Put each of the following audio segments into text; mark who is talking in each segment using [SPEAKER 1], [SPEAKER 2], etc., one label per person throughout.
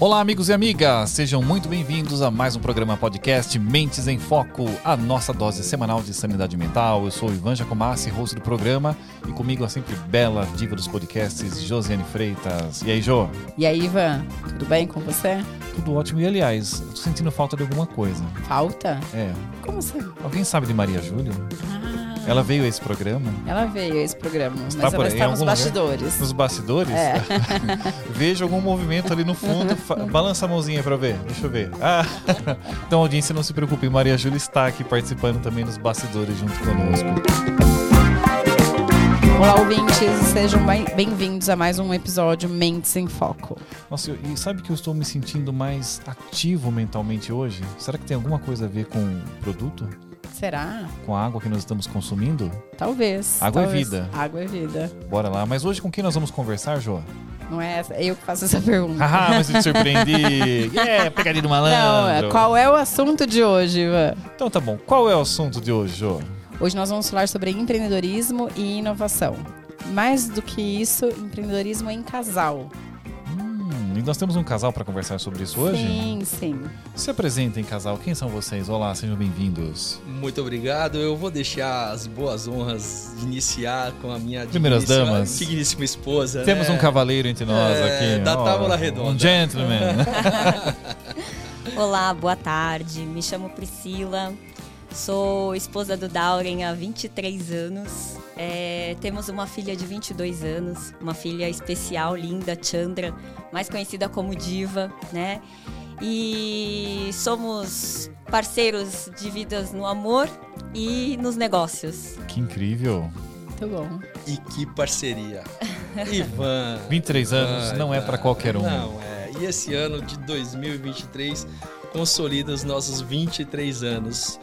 [SPEAKER 1] Olá, amigos e amigas, sejam muito bem-vindos a mais um programa podcast Mentes em Foco, a nossa dose semanal de sanidade mental. Eu sou o Ivan Jacomassi, host do programa, e comigo a sempre bela diva dos podcasts, Josiane Freitas. E aí, Jo?
[SPEAKER 2] E aí, Ivan, tudo bem com você?
[SPEAKER 1] Tudo ótimo. E aliás, eu tô sentindo falta de alguma coisa.
[SPEAKER 2] Falta?
[SPEAKER 1] É.
[SPEAKER 2] Como assim?
[SPEAKER 1] Alguém sabe de Maria Júlia?
[SPEAKER 2] Ah,
[SPEAKER 1] Ela veio a esse programa?
[SPEAKER 2] ela veio a esse programa, mas
[SPEAKER 1] por
[SPEAKER 2] ela está nos
[SPEAKER 1] algum lugar?
[SPEAKER 2] bastidores.
[SPEAKER 1] Nos bastidores?
[SPEAKER 2] É.
[SPEAKER 1] Vejo algum movimento ali no fundo. Balança a mãozinha pra ver. Deixa eu ver. Ah. Então, audiência, não se preocupe. Maria Júlia está aqui participando também nos bastidores junto conosco.
[SPEAKER 2] Olá, ouvintes, sejam bem- bem-vindos a mais um episódio Mentes em Foco.
[SPEAKER 1] Nossa, e sabe que eu estou me sentindo mais ativo mentalmente hoje? Será que tem alguma coisa a ver com o produto?
[SPEAKER 2] Será?
[SPEAKER 1] Com a água que nós estamos consumindo?
[SPEAKER 2] Talvez.
[SPEAKER 1] Água é
[SPEAKER 2] talvez.
[SPEAKER 1] vida.
[SPEAKER 2] Água é vida.
[SPEAKER 1] Bora lá. Mas hoje com quem nós vamos conversar, Joa?
[SPEAKER 2] Não é essa? Eu que faço essa pergunta.
[SPEAKER 1] Haha, mas eu te surpreendi. Yeah, pegadinha do malandro.
[SPEAKER 2] Não, é- qual é o assunto de hoje, Ivan?
[SPEAKER 1] Então tá bom. Qual é o assunto de hoje, Joa?
[SPEAKER 2] Hoje nós vamos falar sobre empreendedorismo e inovação. Mais do que isso, empreendedorismo em casal.
[SPEAKER 1] Hum, e nós temos um casal para conversar sobre isso hoje?
[SPEAKER 2] Sim, sim.
[SPEAKER 1] Se apresentem, casal. Quem são vocês? Olá, sejam bem-vindos.
[SPEAKER 3] Muito obrigado. Eu vou deixar as boas honras de iniciar com a minha
[SPEAKER 1] Primeiras
[SPEAKER 3] digníssima-
[SPEAKER 1] damas.
[SPEAKER 3] digníssima esposa.
[SPEAKER 1] Temos
[SPEAKER 3] né?
[SPEAKER 1] um cavaleiro entre nós
[SPEAKER 3] É,
[SPEAKER 1] aqui.
[SPEAKER 3] da
[SPEAKER 1] ó,
[SPEAKER 3] tábua redonda.
[SPEAKER 1] Um gentleman.
[SPEAKER 4] Olá, boa tarde. Me chamo Priscila. Sou esposa do Dauren há 23 anos. É, temos uma filha de 22 anos, uma filha especial, linda, Chandra, mais conhecida como Diva, né? E somos parceiros de vidas no amor e nos negócios.
[SPEAKER 1] que incrível.
[SPEAKER 2] Muito bom.
[SPEAKER 3] E que parceria. Ivan.
[SPEAKER 1] 23 anos
[SPEAKER 3] Ai,
[SPEAKER 1] não é para
[SPEAKER 3] cara.
[SPEAKER 1] qualquer um.
[SPEAKER 3] Não é. E esse ano de 2023 consolida os nossos 23 anos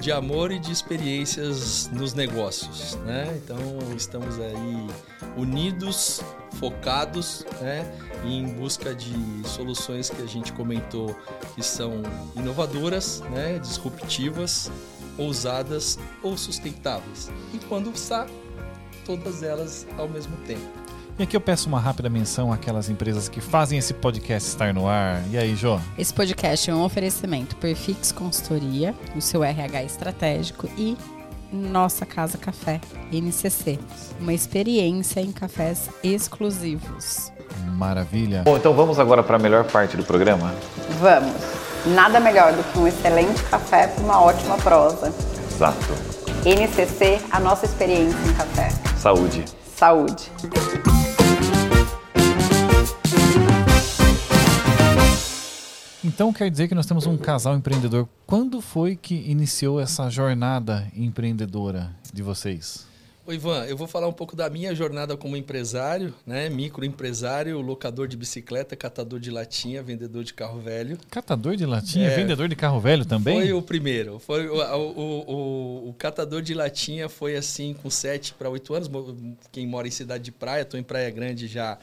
[SPEAKER 3] de amor e de experiências nos negócios, né? Então estamos aí unidos, focados, né? Em busca de soluções que a gente comentou que são inovadoras, né? Disruptivas, ousadas ou sustentáveis. E quando está todas elas ao mesmo tempo.
[SPEAKER 1] E aqui eu peço uma rápida menção àquelas empresas que fazem esse podcast estar no ar. E aí, Jô?
[SPEAKER 2] Esse podcast é um oferecimento Perfix Consultoria, o seu RH estratégico e Nossa Casa Café, NCC, uma experiência em cafés exclusivos.
[SPEAKER 1] Maravilha. Bom, então vamos agora para a melhor parte do programa.
[SPEAKER 2] Vamos! Nada melhor do que um excelente café para uma ótima prosa.
[SPEAKER 1] Exato.
[SPEAKER 2] NCC, a nossa experiência em café.
[SPEAKER 1] Saúde.
[SPEAKER 2] Saúde!
[SPEAKER 1] Então quer dizer que nós temos um casal empreendedor. Quando foi que iniciou essa jornada empreendedora de vocês?
[SPEAKER 3] Ô Ivan, eu vou falar um pouco da minha jornada como empresário, né? Microempresário, locador de bicicleta, catador de latinha, vendedor de carro velho.
[SPEAKER 1] Catador de latinha,
[SPEAKER 3] É.
[SPEAKER 1] vendedor de carro velho também?
[SPEAKER 3] Foi o primeiro. Foi o, o, o- o catador de latinha foi assim com 7 para 8 anos. Quem mora em cidade de praia, estou em Praia Grande já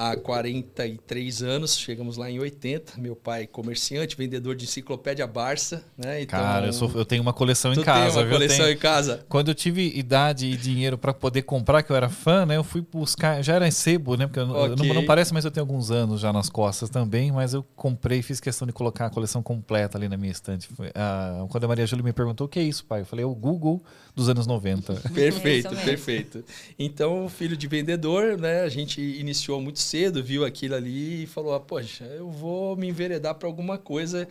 [SPEAKER 3] há 43 anos. Chegamos lá em 80. Meu pai comerciante, vendedor de enciclopédia Barça, né? Então,
[SPEAKER 1] Cara, eu, sou- eu tenho uma coleção em casa,
[SPEAKER 3] tem uma
[SPEAKER 1] viu?
[SPEAKER 3] coleção
[SPEAKER 1] Tenho-
[SPEAKER 3] em casa?
[SPEAKER 1] Quando eu tive idade e dinheiro para poder comprar, que eu era fã, né? Eu fui buscar, já era sebo, né? Porque eu, eu
[SPEAKER 3] Ok.
[SPEAKER 1] não, não parece, mas eu tenho alguns anos já nas costas também, mas eu comprei, fiz questão de colocar a coleção completa ali na minha estante. Ah, quando a Maria Júlia me perguntou o que é isso, pai, eu falei, é o Google dos anos 90.
[SPEAKER 3] Perfeito, perfeito. Então, filho de vendedor, né? A gente iniciou muito cedo, viu aquilo ali e falou: ah, poxa, eu vou me enveredar para alguma coisa.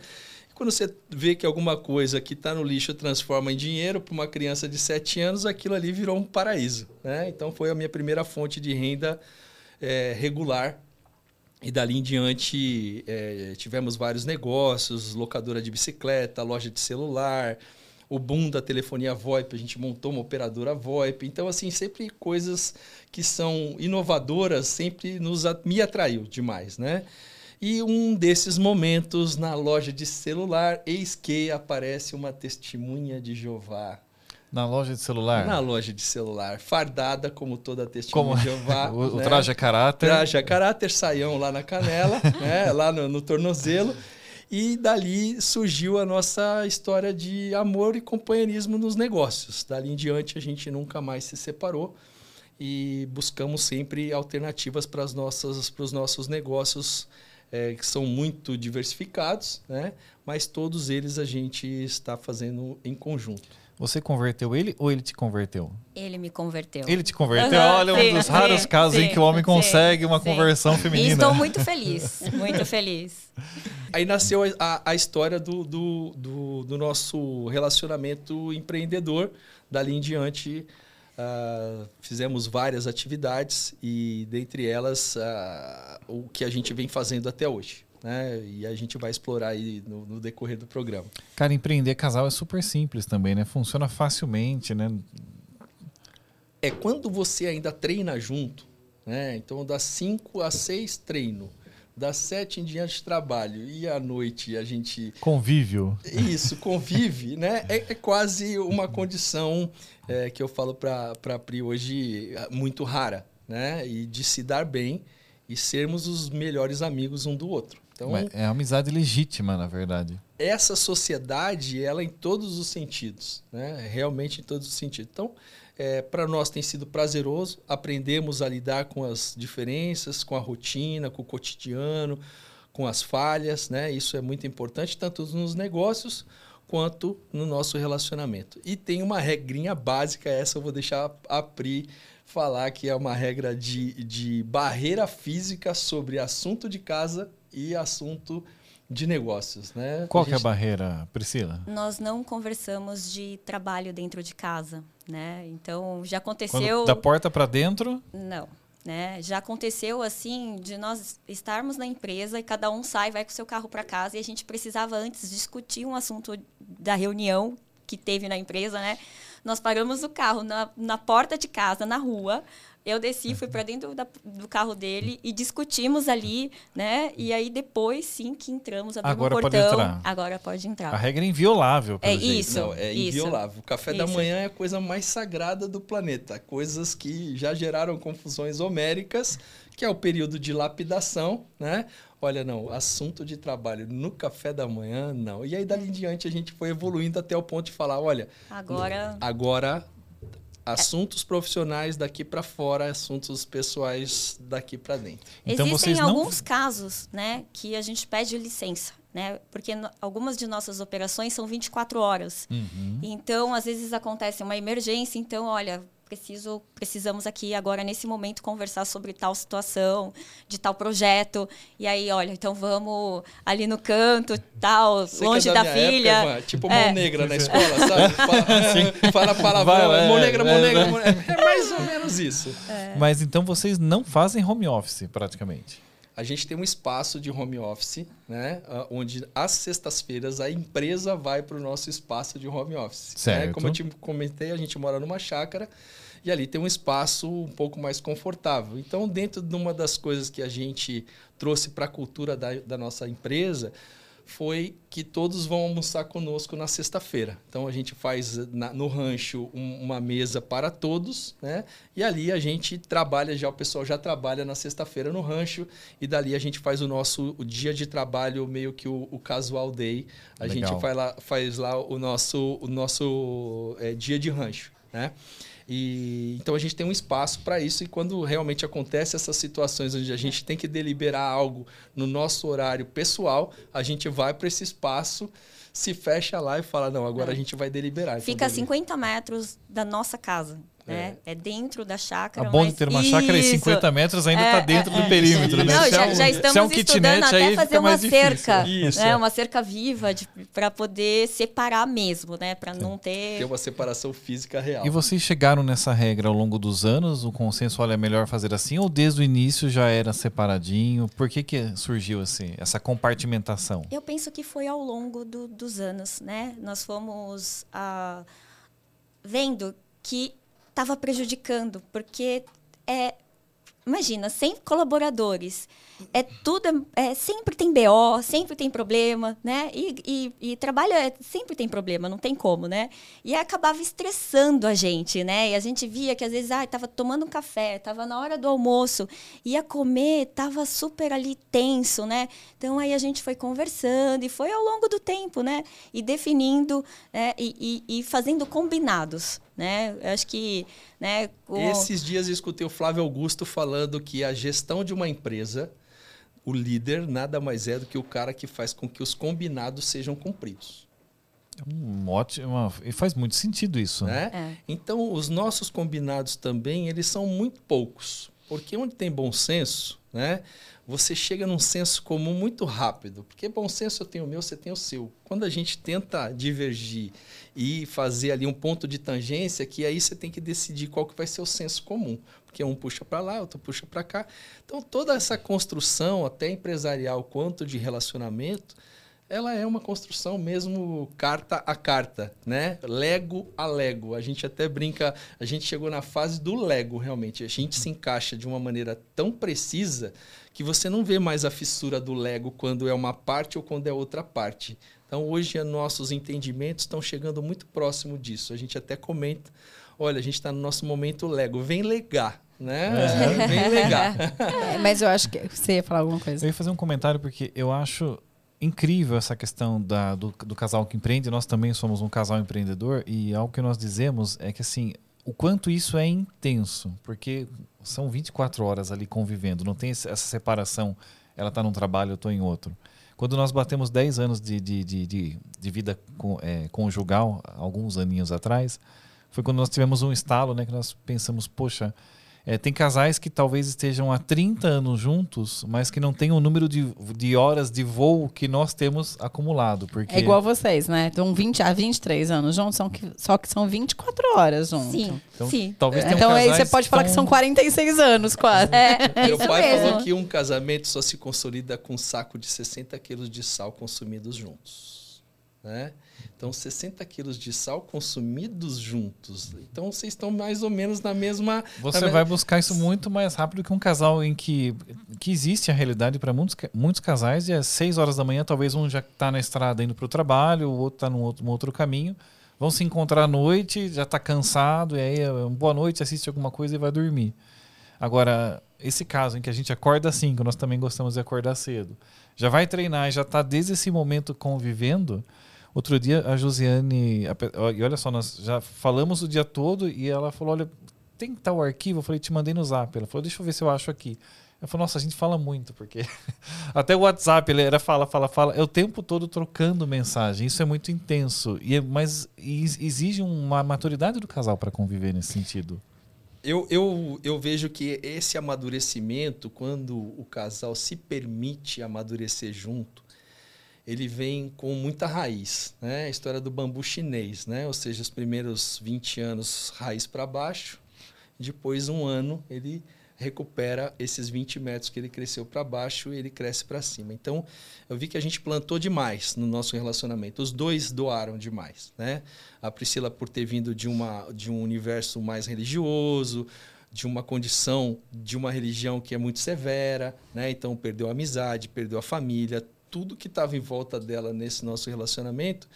[SPEAKER 3] E quando você vê que alguma coisa que está no lixo transforma em dinheiro para uma criança de 7 anos, aquilo ali virou um paraíso, né? Então, foi a minha primeira fonte de renda eh, regular. E dali em diante eh, tivemos vários negócios, locadora de bicicleta, loja de celular, o boom da telefonia VoIP, a gente montou uma operadora VoIP. Então, assim, sempre coisas que são inovadoras sempre nos me atraiu demais, né? E um desses momentos na loja de celular, eis que aparece uma testemunha de Jeová.
[SPEAKER 1] Na loja de celular.
[SPEAKER 3] Na loja de celular, fardada como toda testemunha
[SPEAKER 1] Como
[SPEAKER 3] de Jeová.
[SPEAKER 1] o, o
[SPEAKER 3] né?
[SPEAKER 1] traje a caráter.
[SPEAKER 3] Traje a caráter, saião lá na canela, né? lá no, no tornozelo. E dali surgiu a nossa história de amor e companheirismo nos negócios. Dali em diante a gente nunca mais se separou e buscamos sempre alternativas para, os nossos negócios é, que são muito diversificados, né? mas todos eles a gente está fazendo em conjunto.
[SPEAKER 1] Você converteu ele ou ele te converteu?
[SPEAKER 4] Ele me converteu.
[SPEAKER 1] Ele te converteu?
[SPEAKER 4] Uhum,
[SPEAKER 1] Olha,
[SPEAKER 4] sim,
[SPEAKER 1] um dos raros
[SPEAKER 4] sim,
[SPEAKER 1] casos
[SPEAKER 4] sim,
[SPEAKER 1] em que o homem
[SPEAKER 4] sim,
[SPEAKER 1] consegue uma
[SPEAKER 4] sim.
[SPEAKER 1] conversão
[SPEAKER 4] E
[SPEAKER 1] feminina.
[SPEAKER 4] estou muito feliz, muito feliz.
[SPEAKER 3] Aí nasceu a- a, história do, do, do, do nosso relacionamento empreendedor. Dali em diante, ah, fizemos várias atividades e, dentre elas, ah, o que a gente vem fazendo até hoje. Né? E a gente vai explorar aí no, no decorrer do programa.
[SPEAKER 1] Cara, empreender casal é super simples também, né? Funciona facilmente, né?
[SPEAKER 3] É quando você ainda treina junto, né? Então, das 5 às 6, treino. Das 7 em diante, trabalho. E à noite a gente
[SPEAKER 1] Convívio.
[SPEAKER 3] Isso, convive, né? É, é quase uma condição é, que eu falo para a Pri hoje muito rara, né? E de se dar bem e sermos os melhores amigos um do outro. Então,
[SPEAKER 1] Mas É amizade legítima, na verdade.
[SPEAKER 3] essa sociedade, ela em todos os sentidos, né? Realmente em todos os sentidos. Então, é, para nós tem sido prazeroso, aprendemos a lidar com as diferenças, com a rotina, com o cotidiano, com as falhas, né? Isso é muito importante, tanto nos negócios quanto no nosso relacionamento. E tem uma regrinha básica, essa eu vou deixar a Pri falar, que é uma regra de, de barreira física sobre assunto de casa e assunto de negócios, né?
[SPEAKER 1] Qual que é a
[SPEAKER 3] gente-
[SPEAKER 1] barreira, Priscila?
[SPEAKER 4] Nós não conversamos de trabalho dentro de casa, né? Então já
[SPEAKER 1] Quando
[SPEAKER 4] aconteceu.
[SPEAKER 1] da porta pra dentro,
[SPEAKER 4] Não. Né? Já aconteceu assim de nós estarmos na empresa e cada um sai, vai com o seu carro para casa e a gente precisava antes discutir um assunto da reunião que teve na empresa, né? Nós paramos o carro na, na porta de casa, na rua. Eu desci, fui para dentro da- do carro dele e discutimos ali, né? E aí depois sim que entramos, abrimos
[SPEAKER 1] Agora
[SPEAKER 4] o
[SPEAKER 1] pode
[SPEAKER 4] portão.
[SPEAKER 1] entrar.
[SPEAKER 4] Agora pode entrar.
[SPEAKER 1] a regra é inviolável. pelo
[SPEAKER 4] É
[SPEAKER 1] jeito.
[SPEAKER 4] isso.
[SPEAKER 3] Não, é
[SPEAKER 4] isso.
[SPEAKER 3] inviolável. O café da
[SPEAKER 4] Isso.
[SPEAKER 3] manhã é a coisa mais sagrada do planeta. Coisas que já geraram confusões homéricas, que é o período de lapidação, né? Olha, não, assunto de trabalho no café da manhã, não. E aí, dali em diante, a gente foi evoluindo até o ponto de falar, olha,
[SPEAKER 4] Agora
[SPEAKER 3] agora assuntos profissionais daqui para fora, assuntos pessoais daqui para dentro.
[SPEAKER 1] Então
[SPEAKER 4] Existem
[SPEAKER 1] vocês não-
[SPEAKER 4] alguns casos, né, que a gente pede licença, né? Porque no- algumas de nossas operações são 24 horas.
[SPEAKER 1] Uhum.
[SPEAKER 4] Então, às vezes acontece uma emergência, então, olha, preciso, precisamos aqui agora nesse momento conversar sobre tal situação, de tal projeto. E aí, olha, então vamos ali no canto, tal,
[SPEAKER 3] Você que
[SPEAKER 4] longe
[SPEAKER 3] é
[SPEAKER 4] da,
[SPEAKER 3] minha
[SPEAKER 4] filha.
[SPEAKER 3] época, mano, tipo
[SPEAKER 4] É.
[SPEAKER 3] mão negra na escola, sabe? Fala, fala palavrão,
[SPEAKER 1] é,
[SPEAKER 3] mão negra, mão
[SPEAKER 1] é,
[SPEAKER 3] negra,
[SPEAKER 1] é.
[SPEAKER 3] mão negra. É mais ou menos isso.
[SPEAKER 1] Mas então vocês não fazem home office, praticamente.
[SPEAKER 3] A gente tem um espaço de home office, né? ah, Onde às sextas-feiras a empresa vai para o nosso espaço de home office. né?
[SPEAKER 1] Certo.
[SPEAKER 3] Como eu te comentei, a gente mora numa chácara e ali tem um espaço um pouco mais confortável. Então, dentro de uma das coisas que a gente trouxe para a cultura da, da nossa empresa foi que todos vão almoçar conosco na sexta-feira. Então a gente faz na- no rancho um- uma mesa para todos, né? E ali a gente trabalha já, o pessoal já trabalha na sexta-feira no rancho e dali a gente faz o nosso o dia de trabalho meio que o, o casual day. A
[SPEAKER 1] Legal.
[SPEAKER 3] gente faz lá, faz lá o nosso o nosso é, dia de rancho, né? E então a gente tem um espaço para isso e quando realmente acontece essas situações onde a gente tem que deliberar algo no nosso horário pessoal, a gente vai para esse espaço, se fecha lá e fala não, agora
[SPEAKER 4] É.
[SPEAKER 3] a gente vai deliberar. Então,
[SPEAKER 4] Fica a
[SPEAKER 3] deli-
[SPEAKER 4] 50 metros da nossa casa. Né? É. dentro da
[SPEAKER 1] A
[SPEAKER 4] chácara.
[SPEAKER 1] bom de
[SPEAKER 4] mas-
[SPEAKER 1] ter uma chácara e
[SPEAKER 4] Isso.
[SPEAKER 1] 50 metros ainda
[SPEAKER 4] É,
[SPEAKER 1] está dentro
[SPEAKER 4] é,
[SPEAKER 1] do
[SPEAKER 4] é.
[SPEAKER 1] perímetro, né?
[SPEAKER 4] Não,
[SPEAKER 1] é
[SPEAKER 4] já,
[SPEAKER 1] um-
[SPEAKER 4] já
[SPEAKER 1] se é
[SPEAKER 4] estamos
[SPEAKER 1] um
[SPEAKER 4] estudando até fazer uma cerca,
[SPEAKER 3] Isso.
[SPEAKER 4] né? Uma cerca viva para poder separar mesmo, né? Para não ter.
[SPEAKER 3] ter uma separação física real.
[SPEAKER 1] E vocês chegaram nessa regra ao longo dos anos? O consenso, olha, é melhor fazer assim? Ou desde o início já era separadinho? Por que, que surgiu assim, essa compartimentação?
[SPEAKER 4] Eu penso que foi ao longo do- dos anos, né? Nós fomos ah, vendo que estava prejudicando, porque é, imagina, 100 colaboradores, é tudo, é, sempre tem BO, sempre tem problema, né? E, e, e trabalho é, sempre tem problema, não tem como, né? E acabava estressando a gente, né? E a gente via que às vezes, ah, tava tomando um café, tava na hora do almoço, ia comer, tava super ali tenso, né? Então aí a gente foi conversando e foi ao longo do tempo, né? E definindo né? e, e, e fazendo combinados, né? Eu acho que, né?
[SPEAKER 3] Esses dias eu escutei o Flávio Augusto falando que a gestão de uma empresa o líder nada mais é do que o cara que faz com que os combinados sejam cumpridos.
[SPEAKER 1] Um ótimo, e faz muito sentido isso.
[SPEAKER 3] Né?
[SPEAKER 4] É.
[SPEAKER 3] Então, os nossos combinados também, eles são muito poucos. Porque onde tem bom senso, né, você chega num senso comum muito rápido. Porque bom senso eu tenho o meu, você tem o seu. Quando a gente tenta divergir e fazer ali um ponto de tangência, que aí você tem que decidir qual que vai ser o senso comum. Porque um puxa para lá, outro puxa para cá. Então, toda essa construção, até empresarial quanto de relacionamento, ela é uma construção mesmo carta a carta, né? Lego a Lego. A gente até brinca, a gente chegou na fase do Lego, realmente. A gente se encaixa de uma maneira tão precisa que você não vê mais a fissura do Lego quando é uma parte ou quando é outra parte. Então, hoje, nossos entendimentos estão chegando muito próximo disso. A gente até comenta, olha, a gente está no nosso momento Lego, vem legar, né?
[SPEAKER 1] É.
[SPEAKER 3] Vem legar.
[SPEAKER 2] É, mas eu acho que você ia falar alguma coisa.
[SPEAKER 1] Eu ia fazer um comentário porque eu acho incrível essa questão da, do, do casal que empreende. Nós também somos um casal empreendedor e algo que nós dizemos é que assim, o quanto isso é intenso, porque são 24 horas ali convivendo, não tem essa separação, ela está num trabalho, eu estou em outro. Quando nós batemos 10 anos de, de, de, de, de vida com, é, conjugal, alguns aninhos atrás, foi quando nós tivemos um estalo, né, que nós pensamos, poxa, é, tem casais que talvez estejam há 30 anos juntos, mas que não têm o número de, de horas de voo que nós temos acumulado. Porque...
[SPEAKER 2] É igual vocês, né? Estão 20 a 23 anos juntos, são que, só que são 24 horas juntos.
[SPEAKER 4] Sim,
[SPEAKER 1] Então,
[SPEAKER 4] sim.
[SPEAKER 1] talvez tenham
[SPEAKER 2] Então aí você pode falar que
[SPEAKER 1] tão-
[SPEAKER 2] são 46 anos quase.
[SPEAKER 4] É,
[SPEAKER 3] Meu
[SPEAKER 4] isso
[SPEAKER 3] pai
[SPEAKER 4] mesmo.
[SPEAKER 3] falou que um casamento só se consolida com um saco de 60 quilos de sal consumidos juntos. Né? Então, 60 quilos de sal consumidos juntos. Então, vocês estão mais ou menos na mesma.
[SPEAKER 1] Você
[SPEAKER 3] na me-
[SPEAKER 1] vai buscar isso muito mais rápido que um casal em que, que existe a realidade para muitos, muitos casais e às 6 horas da manhã, talvez um já está na estrada indo para o trabalho, o outro está num outro, num outro caminho. Vão se encontrar à noite, já está cansado, e aí, é, boa noite, assiste alguma coisa e vai dormir. Agora, esse caso em que a gente acorda assim, que nós também gostamos de acordar cedo, já vai treinar e já está desde esse momento convivendo. Outro dia a Josiane, a e olha só, nós já falamos o dia todo e ela falou: Olha, tem tal arquivo? Eu falei: Te mandei no zap. Ela falou: Deixa eu ver se eu acho aqui. Eu falei: Nossa, a gente fala muito, porque até o WhatsApp ele era fala, fala, fala. É o tempo todo trocando mensagem. Isso é muito intenso. E é- mas ex- exige uma maturidade do casal para conviver nesse sentido.
[SPEAKER 3] Eu, eu, eu vejo que esse amadurecimento, quando o casal se permite amadurecer junto, ele vem com muita raiz, né? A história do bambu chinês, né? Ou seja, os primeiros 20 anos raiz para baixo, depois um ano ele recupera esses 20 metros que ele cresceu para baixo e ele cresce para cima. Então, eu vi que a gente plantou demais no nosso relacionamento. Os dois doaram demais, né? A Priscila por ter vindo de uma de um universo mais religioso, de uma condição de uma religião que é muito severa, né? Então perdeu a amizade, perdeu a família, tudo que estava em volta dela nesse nosso relacionamento.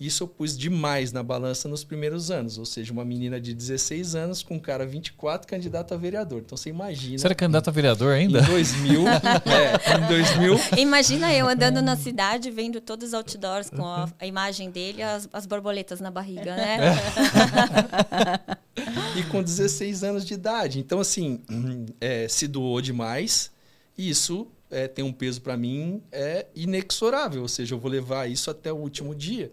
[SPEAKER 3] Isso eu pus demais na balança nos primeiros anos, ou seja, uma menina de 16 anos com um cara 24 candidato a vereador. Então você imagina
[SPEAKER 1] Você era candidato a vereador ainda?
[SPEAKER 3] em 2000, é, em 2000
[SPEAKER 4] Imagina eu andando na cidade, vendo todos os outdoors com a, a imagem dele, as, as borboletas na barriga, né?
[SPEAKER 3] e com 16 anos de idade. Então, assim, é, se doou demais isso é, tem um peso para mim é inexorável, ou seja, eu vou levar isso até o último dia.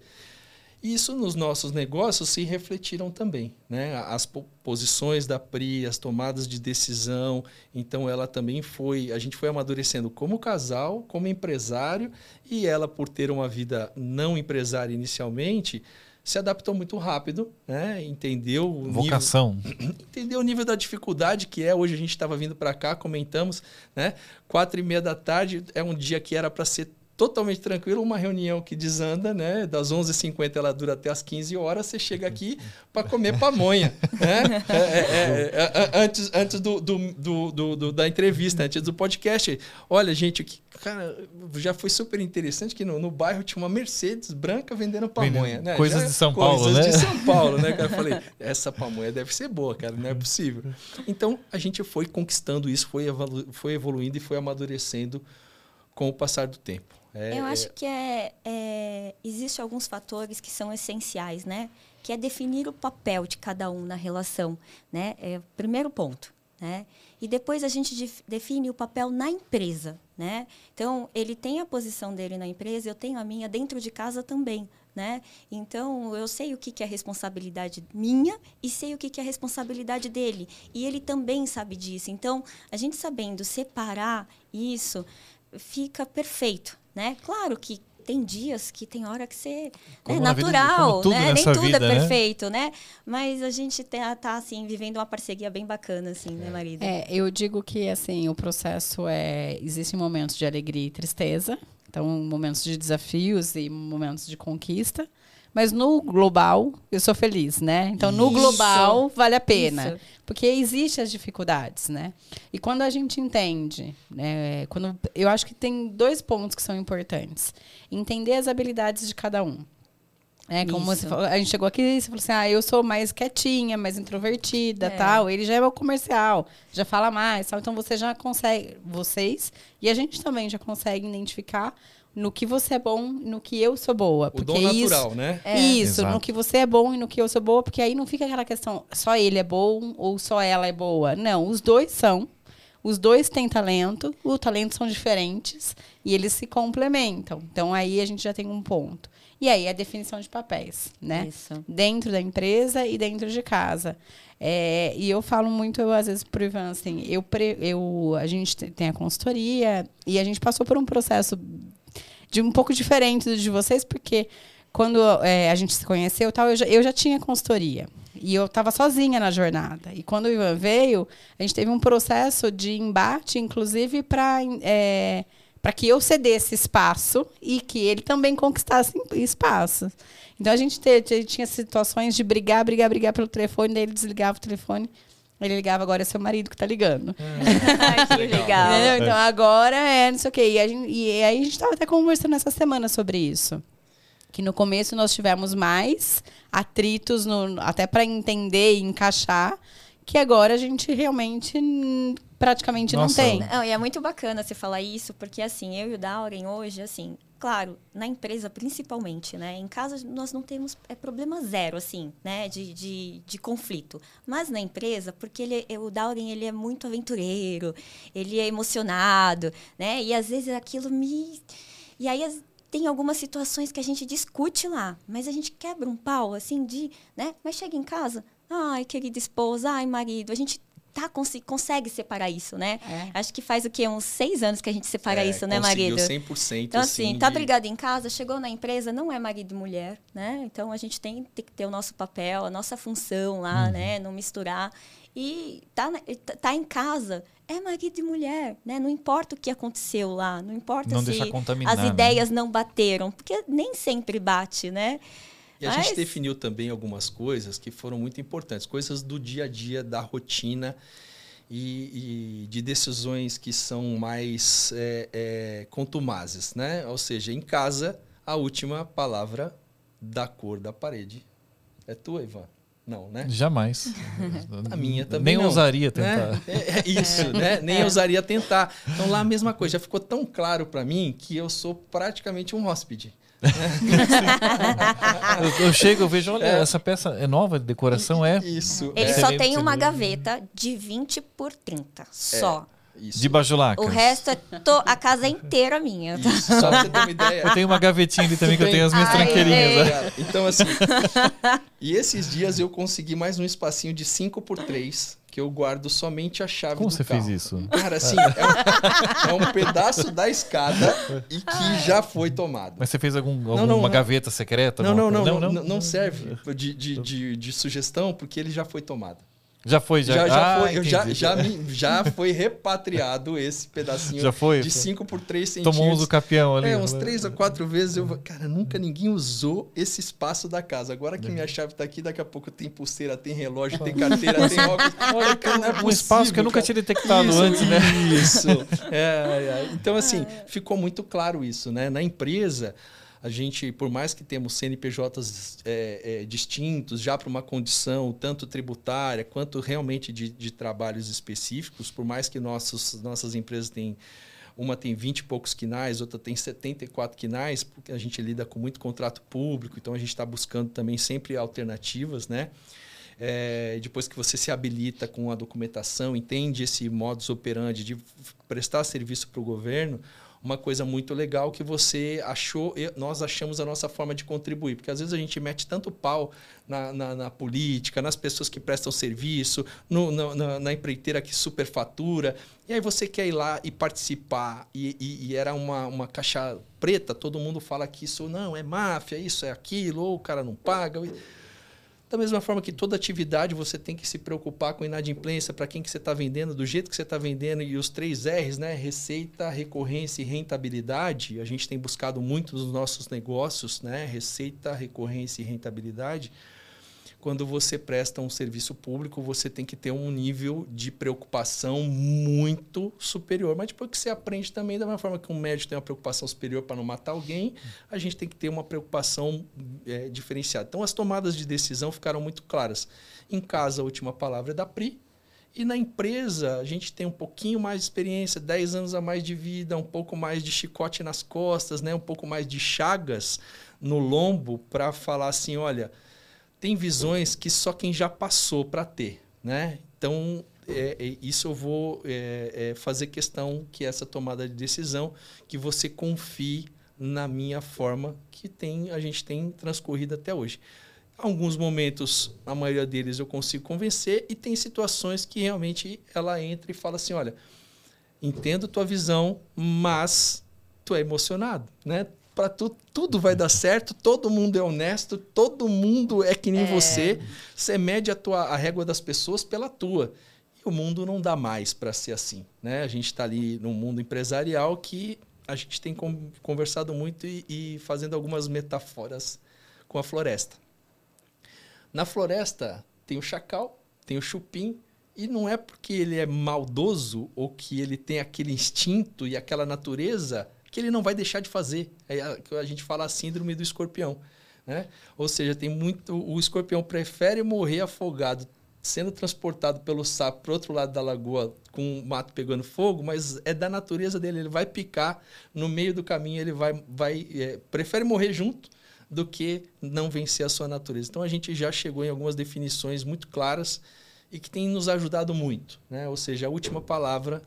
[SPEAKER 3] Isso nos nossos negócios se refletiram também, né? As po- posições da Pri, as tomadas de decisão, então ela também foi, a gente foi amadurecendo como casal, como empresário, e ela por ter uma vida não empresária inicialmente, se adaptou muito rápido, né? Entendeu o nível,
[SPEAKER 1] Vocação.
[SPEAKER 3] entendeu o nível da dificuldade que é. Hoje a gente estava vindo para cá, comentamos, né? Quatro e meia da tarde é um dia que era para ser totalmente tranquilo, uma reunião que desanda, né? Das 11h50 ela dura até as 15 horas, você chega aqui para comer pamonha, né? É, é, é, é, antes antes do, do, do, do- da entrevista, antes do podcast. Olha, gente, que, cara, já foi super interessante que no, no bairro tinha uma Mercedes branca vendendo pamonha, né?
[SPEAKER 1] Coisas
[SPEAKER 3] Já-
[SPEAKER 1] de São Paulo,
[SPEAKER 3] coisas
[SPEAKER 1] né?
[SPEAKER 3] de São Paulo, né? Cara, eu falei, essa pamonha deve ser boa, cara, não é possível. Então, a gente foi conquistando isso, foi, evolu foi evoluindo e foi amadurecendo com o passar do tempo. É,
[SPEAKER 4] Eu acho que é, é, existe alguns fatores que são essenciais, né? Que é definir o papel de cada um na relação, né? É o primeiro ponto, né? E depois a gente def- define o papel na empresa, né? Então, ele tem a posição dele na empresa, eu tenho a minha dentro de casa também, né? Então, eu sei o que, que é responsabilidade minha e sei o que, que é responsabilidade dele. E ele também sabe disso. Então, a gente sabendo separar isso, fica perfeito, né? Claro que tem dias que tem hora que você
[SPEAKER 1] Como
[SPEAKER 4] é
[SPEAKER 1] vida
[SPEAKER 4] natural,
[SPEAKER 1] como tudo
[SPEAKER 4] né? Nem tudo
[SPEAKER 1] vida,
[SPEAKER 4] é
[SPEAKER 1] né?
[SPEAKER 4] perfeito, né? Mas a gente tá, tá, assim vivendo uma parceria bem bacana assim, né, marido?
[SPEAKER 2] É, eu digo que assim, o processo é. Existem momentos de alegria e tristeza, então momentos de desafios e momentos de conquista. Mas no global, eu sou feliz, né? Então, no
[SPEAKER 4] Isso.
[SPEAKER 2] global, vale a pena.
[SPEAKER 4] Isso.
[SPEAKER 2] Porque existem as dificuldades, né? E quando a gente entende, né? Quando, eu acho que tem dois pontos que são importantes. Entender as habilidades de cada um. É, como falou, a gente chegou aqui e você falou assim: ah, eu sou mais quietinha, mais introvertida,
[SPEAKER 4] É.
[SPEAKER 2] tal. Ele já é o comercial, já fala mais, tal. Então você já consegue, vocês e a gente também já consegue identificar no que você é bom e no que eu sou boa.
[SPEAKER 3] O
[SPEAKER 2] Porque
[SPEAKER 3] dom
[SPEAKER 2] isso,
[SPEAKER 3] natural, né?
[SPEAKER 4] É.
[SPEAKER 2] isso,
[SPEAKER 1] Exato.
[SPEAKER 2] no que você é bom e no que eu sou boa, porque aí não fica aquela questão, só ele é bom ou só ela é boa. Não, os dois são. Os dois têm talento, os talentos são diferentes e eles se complementam. Então aí a gente já tem um ponto. E aí a definição de papéis, né?
[SPEAKER 4] Isso.
[SPEAKER 2] Dentro da empresa e dentro de casa. É, e eu falo muito, eu, às vezes, pro Ivan, assim, eu, pre- eu, a gente te- tem a consultoria e a gente passou por um processo de um pouco diferente do de vocês, porque quando é, a gente se conheceu, tal, eu já, eu já tinha consultoria. E eu estava sozinha na jornada. E quando o Ivan veio, a gente teve um processo de embate, inclusive, para para que eu cedesse espaço e que ele também conquistasse espaço. Então a gente te- te- tinha situações de brigar, brigar, brigar pelo telefone, daí ele desligava o telefone. Ele ligava, agora é seu marido que tá ligando.
[SPEAKER 4] Ai, que legal.
[SPEAKER 2] Entendeu? Então agora é não sei o quê. E, a gente- e aí a gente estava até conversando essa semana sobre isso. Que no começo nós tivemos mais atritos, no- até para entender e encaixar, que agora a gente realmente hum, praticamente
[SPEAKER 1] Nossa,
[SPEAKER 2] não tem.
[SPEAKER 4] Não, e é muito bacana você falar isso, porque assim, eu e o Dauren hoje, assim, claro, na empresa principalmente, né? Em casa nós não temos é problema zero, assim, né? De, de, de conflito. Mas na empresa, porque ele, o Dauren, ele é muito aventureiro, ele é emocionado, né? E às vezes aquilo me... E aí tem algumas situações que a gente discute lá, mas a gente quebra um pau, assim, de, né? Mas chega em casa, ai, querida esposa, ai, marido, a gente tá, consi- consegue separar isso, né?
[SPEAKER 2] É.
[SPEAKER 4] Acho que faz o quê? Uns seis anos que a gente separa
[SPEAKER 3] É,
[SPEAKER 4] isso, né, marido?
[SPEAKER 3] 100%
[SPEAKER 4] Então, assim, tá
[SPEAKER 3] de-
[SPEAKER 4] brigado em casa, chegou na empresa, não é marido e mulher, né? Então, a gente tem, tem que ter o nosso papel, a nossa função
[SPEAKER 1] Uhum.
[SPEAKER 4] lá, né? Não misturar. E tá, tá- tá em casa, é marido e mulher, né? Não importa o que aconteceu lá, não importa
[SPEAKER 1] Não
[SPEAKER 4] se as
[SPEAKER 1] né?
[SPEAKER 4] ideias não bateram, porque nem sempre bate, né?
[SPEAKER 3] E a gente
[SPEAKER 4] Mas-
[SPEAKER 3] definiu também algumas coisas que foram muito importantes, coisas do dia a dia, da rotina e, e de decisões que são mais é, é, contumazes, né? Ou seja, em casa, a última palavra da cor da parede é tua, Ivan. Não, né?
[SPEAKER 1] Jamais.
[SPEAKER 3] A minha também
[SPEAKER 1] Nem
[SPEAKER 3] não,
[SPEAKER 1] ousaria
[SPEAKER 3] né?
[SPEAKER 1] tentar.
[SPEAKER 3] É, é isso, né? Nem ousaria tentar. Então lá a mesma coisa. Já ficou tão claro para mim que eu sou praticamente um hóspede.
[SPEAKER 1] Eu, eu chego, eu vejo, olha, essa peça é nova de decoração, é
[SPEAKER 3] Isso.
[SPEAKER 4] Ele
[SPEAKER 3] é,
[SPEAKER 4] só tem
[SPEAKER 1] você
[SPEAKER 4] uma gaveta de 20 por 30, só.
[SPEAKER 3] isso.
[SPEAKER 1] de bajulacas.
[SPEAKER 4] O resto é to- a casa inteira minha.
[SPEAKER 3] Isso, só pra você ter uma ideia.
[SPEAKER 1] Eu tenho uma gavetinha ali também que eu tenho as minhas
[SPEAKER 4] Ai,
[SPEAKER 1] tranqueirinhas.
[SPEAKER 4] é.
[SPEAKER 1] né?
[SPEAKER 3] Então, assim. e esses dias eu consegui mais um espacinho de 5 por 3 que eu guardo somente a chave
[SPEAKER 1] Como
[SPEAKER 3] do
[SPEAKER 1] você
[SPEAKER 3] carro.
[SPEAKER 1] fez isso?
[SPEAKER 3] Cara, assim, é um, é um pedaço da escada e que já foi tomado.
[SPEAKER 1] Mas você fez algum,
[SPEAKER 3] não,
[SPEAKER 1] alguma
[SPEAKER 3] não.
[SPEAKER 1] gaveta secreta?
[SPEAKER 3] Não, não,
[SPEAKER 1] alguma
[SPEAKER 3] não, não, não, não serve de, de, de, de sugestão, porque ele já foi tomado.
[SPEAKER 1] Já foi, já.
[SPEAKER 3] Já, já,
[SPEAKER 1] Ah,
[SPEAKER 3] foi, eu já, já, me- já foi repatriado esse pedacinho
[SPEAKER 1] Já foi?
[SPEAKER 3] de 5 por 3 centímetros.
[SPEAKER 1] Tomou um uso capião ali.
[SPEAKER 3] É, uns
[SPEAKER 1] né?
[SPEAKER 3] três ou quatro vezes eu. Cara, nunca ninguém usou esse espaço da casa. Agora que minha chave tá aqui, daqui a pouco tem pulseira, tem relógio, tem carteira, tem óculos. Olha, cara, não é
[SPEAKER 1] Um espaço que eu
[SPEAKER 3] possível,
[SPEAKER 1] nunca
[SPEAKER 3] cara.
[SPEAKER 1] tinha detectado
[SPEAKER 3] Isso,
[SPEAKER 1] antes, né?
[SPEAKER 3] Isso. É, é. Então, assim, ficou muito claro isso, né? Na empresa, a gente, por mais que temos CNPJs é, é, distintos, já para uma condição tanto tributária quanto realmente de, de trabalhos específicos, por mais que nossos, nossas empresas têm uma tem 20 e poucos quinais, outra tem 74 quinais, porque a gente lida com muito contrato público, então a gente está buscando também sempre alternativas, né? é, depois que você se habilita com a documentação, entende esse modus operandi de prestar serviço para o governo, uma coisa muito legal que você achou, nós achamos a nossa forma de contribuir. Porque às vezes a gente mete tanto pau na, na, na política, nas pessoas que prestam serviço, no, na, na, empreiteira que superfatura. E aí você quer ir lá e participar. E, e, e, era uma, uma caixa preta, todo mundo fala que isso não é máfia, isso é aquilo, ou o cara não paga. Da mesma forma que toda atividade você tem que se preocupar com inadimplência, para quem que você está vendendo, do jeito que você está vendendo, e os três R's, né? Receita, recorrência e rentabilidade. A gente tem buscado muito nos nossos negócios, né? Receita, recorrência e rentabilidade quando você presta um serviço público, você tem que ter um nível de preocupação muito superior. Mas depois que você aprende também, da mesma forma que um médico tem uma preocupação superior para não matar alguém, a gente tem que ter uma preocupação é, diferenciada. Então, as tomadas de decisão ficaram muito claras. Em casa, a última palavra é da PRI, e na empresa, a gente tem um pouquinho mais de experiência, 10 anos a mais de vida, um pouco mais de chicote nas costas, né? um pouco mais de chagas no lombo para falar assim: olha, tem visões que só quem já passou para ter, né? Então, é, é, isso eu vou é, é, fazer questão que essa tomada de decisão, que você confie na minha forma que tem a gente tem transcorrido até hoje. Alguns momentos, a maioria deles eu consigo convencer e tem situações que realmente ela entra e fala assim, olha, entendo tua visão, mas tu é emocionado, né? Para tu, tudo vai dar certo, todo mundo é honesto, todo mundo é que nem é. você. Você mede a, tua, a régua das pessoas pela tua. E o mundo não dá mais para ser assim. Né? A gente está ali num mundo empresarial que a gente tem conversado muito e, e fazendo algumas metáforas com a floresta. Na floresta tem o chacal, tem o chupim, e não é porque ele é maldoso ou que ele tem aquele instinto e aquela natureza que ele não vai deixar de fazer. É a, a gente fala a síndrome do escorpião. Né? Ou seja, tem muito. O escorpião prefere morrer afogado, sendo transportado pelo sapo para outro lado da lagoa com o mato pegando fogo, mas é da natureza dele. Ele vai picar no meio do caminho, ele vai, vai é, prefere morrer junto do que não vencer a sua natureza. Então a gente já chegou em algumas definições muito claras e que tem nos ajudado muito. Né? Ou seja, a última palavra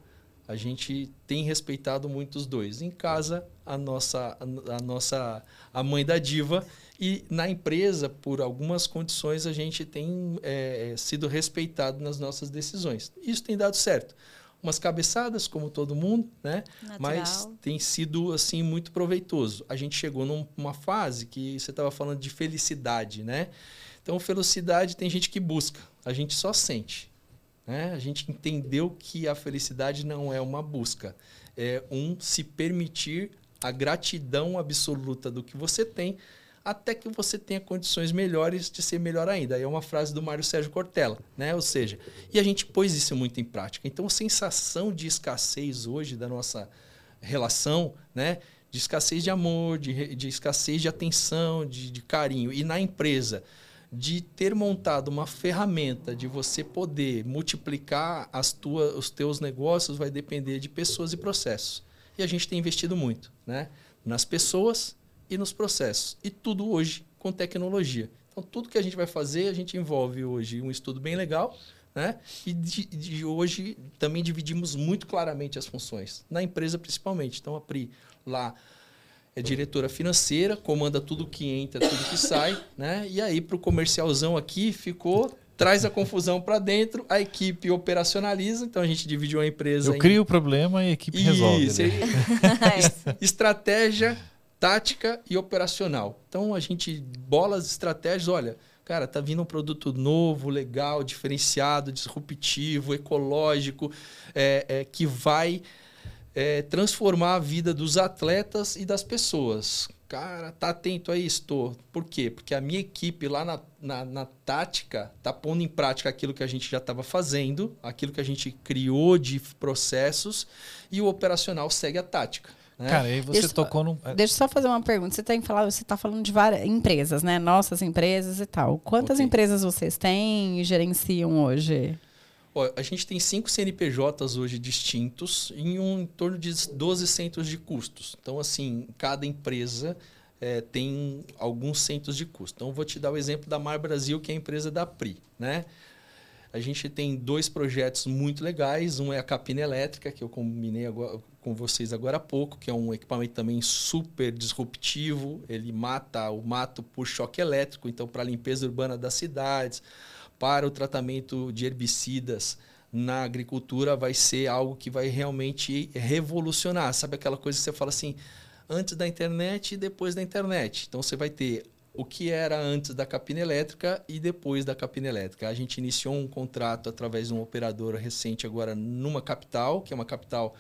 [SPEAKER 3] a gente tem respeitado muito os dois. Em casa, a nossa, a, nossa a mãe da diva e na empresa, por algumas condições, a gente tem é, sido respeitado nas nossas decisões. Isso tem dado certo. Umas cabeçadas, como todo mundo, né? Natural. Mas tem sido assim muito proveitoso. A gente chegou numa fase que você estava falando de felicidade, né? Então, felicidade tem gente que busca, a gente só sente. Né? A gente entendeu que a felicidade não é uma busca, é um se permitir a gratidão absoluta do que você tem até que você tenha condições melhores de ser melhor ainda. Aí é uma frase do Mário Sérgio Cortella, né? Ou seja, e a gente pôs isso muito em prática. Então, a sensação de escassez hoje da nossa relação, né? De escassez de amor, de, de escassez de atenção, de, de carinho. E na empresa, de ter montado uma ferramenta de você poder multiplicar as tuas, os teus negócios vai depender de pessoas e processos. E a gente tem investido muito né? nas pessoas e nos processos. E tudo hoje com tecnologia. Então, tudo que a gente vai fazer, a gente envolve hoje um estudo bem legal. Né? E de, de hoje também dividimos muito claramente as funções, na empresa principalmente. Então, a Pri lá é diretora financeira, comanda tudo que entra, tudo que sai, né? E aí para o comercialzão aqui ficou traz a confusão para dentro, a equipe operacionaliza, então a gente dividiu a empresa.
[SPEAKER 1] Eu em... crio o problema e a equipe Isso, resolve.
[SPEAKER 3] Né? Estratégia, tática e operacional. Então a gente bola as estratégias, olha, cara, tá vindo um produto novo, legal, diferenciado, disruptivo, ecológico, é, é, que vai é, transformar a vida dos atletas e das pessoas. Cara, tá atento a isso? Tô. Por quê? Porque a minha equipe lá na, na, na tática tá pondo em prática aquilo que a gente já estava fazendo, aquilo que a gente criou de processos, e o operacional segue a tática. Né?
[SPEAKER 1] Cara, aí você deixa, tocou no.
[SPEAKER 2] Deixa eu só fazer uma pergunta. Você tem falado, você está falando de várias empresas, né? Nossas empresas e tal. Quantas okay. empresas vocês têm e gerenciam hoje?
[SPEAKER 3] Ó, a gente tem cinco CNPJs hoje distintos em um em torno de 12 centros de custos. Então, assim, cada empresa é, tem alguns centos de custo. Então, vou te dar o exemplo da Mar Brasil, que é a empresa da PRI. Né? A gente tem dois projetos muito legais. Um é a capina elétrica, que eu combinei agora, com vocês agora há pouco, que é um equipamento também super disruptivo. Ele mata o mato por choque elétrico, então, para limpeza urbana das cidades, para o tratamento de herbicidas na agricultura, vai ser algo que vai realmente revolucionar. Sabe aquela coisa que você fala assim, antes da internet e depois da internet. Então, você vai ter o que era antes da capina elétrica e depois da capina elétrica. A gente iniciou um contrato através de um operador recente agora numa capital, que é uma capital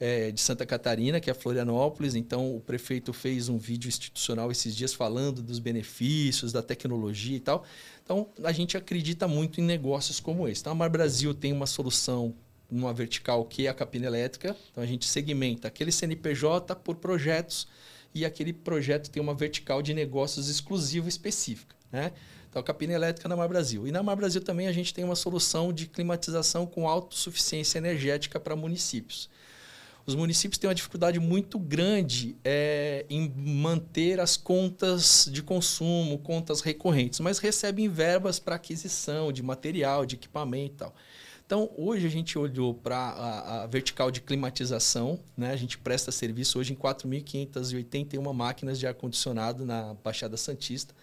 [SPEAKER 3] é, de Santa Catarina, que é Florianópolis. Então, o prefeito fez um vídeo institucional esses dias falando dos benefícios, da tecnologia e tal. Então, a gente acredita muito em negócios como esse. Então, a Mar Brasil tem uma solução numa vertical que é a capina elétrica. Então, a gente segmenta aquele CNPJ por projetos e aquele projeto tem uma vertical de negócios exclusiva específica. Né? Então, a capina elétrica na Mar Brasil. E na Mar Brasil também a gente tem uma solução de climatização com autossuficiência energética para municípios. Os municípios têm uma dificuldade muito grande é, em manter as contas de consumo, contas recorrentes, mas recebem verbas para aquisição de material, de equipamento e tal. Então, hoje a gente olhou para a, a, vertical de climatização, né? a gente presta serviço hoje em 4.581 máquinas de ar-condicionado na Baixada Santista.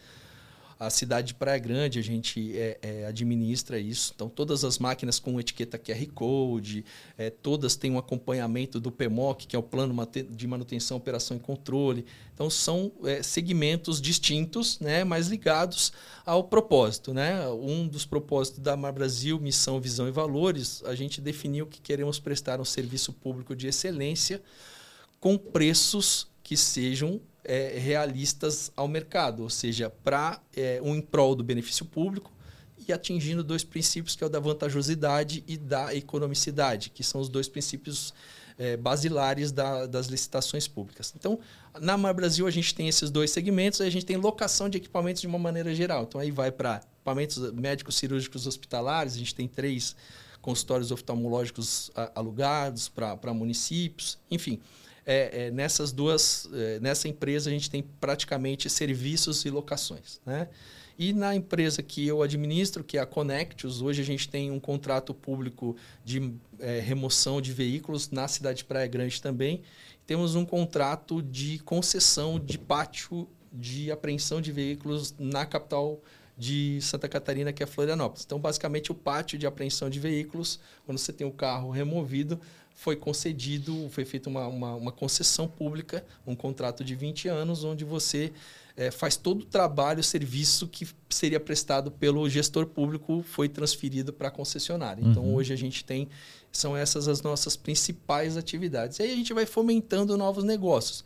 [SPEAKER 3] A cidade de Praia Grande, a gente é, é, administra isso. Então, todas as máquinas com etiqueta QR Code, é, todas têm um acompanhamento do PMOC, que é o Plano de Manutenção, Operação e Controle. Então, são é, segmentos distintos, né, mas ligados ao propósito. Né? Um dos propósitos da Mar Brasil, Missão, Visão e Valores, a gente definiu que queremos prestar um serviço público de excelência com preços que sejam é, realistas ao mercado, ou seja, para é, um em prol do benefício público e atingindo dois princípios que é o da vantajosidade e da economicidade, que são os dois princípios é, basilares da, das licitações públicas. Então, na Mar Brasil a gente tem esses dois segmentos, a gente tem locação de equipamentos de uma maneira geral. Então aí vai para equipamentos médicos cirúrgicos hospitalares, a gente tem três consultórios oftalmológicos alugados para municípios, enfim é, é, nessas duas, é, nessa empresa a gente tem praticamente serviços e locações, né? E na empresa que eu administro, que é a Connectius, hoje a gente tem um contrato público de é, remoção de veículos na cidade de Praia Grande também. Temos um contrato de concessão de pátio de apreensão de veículos na capital de Santa Catarina, que é Florianópolis. Então, basicamente, o pátio de apreensão de veículos, quando você tem o carro removido, foi concedido, foi feita uma, uma, uma, concessão pública, um contrato de 20 anos, onde você é, faz todo o trabalho, o serviço que seria prestado pelo gestor público foi transferido para a concessionária. Então, uhum. hoje a gente tem, são essas as nossas principais atividades. E aí a gente vai fomentando novos negócios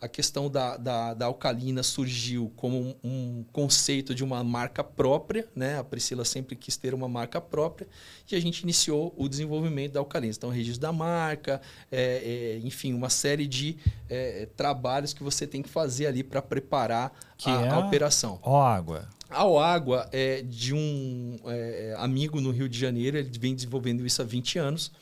[SPEAKER 3] a questão da, da, da alcalina surgiu como um, um, conceito de uma marca própria, né? A Priscila sempre quis ter uma marca própria e a gente iniciou o desenvolvimento da alcalina. Então, registro da marca, é, é, enfim, uma série de é, trabalhos que você tem que fazer ali para preparar a, a, é operação.
[SPEAKER 1] Ó água.
[SPEAKER 3] A Água é de um é, amigo no Rio de Janeiro, ele vem desenvolvendo isso há 20 anos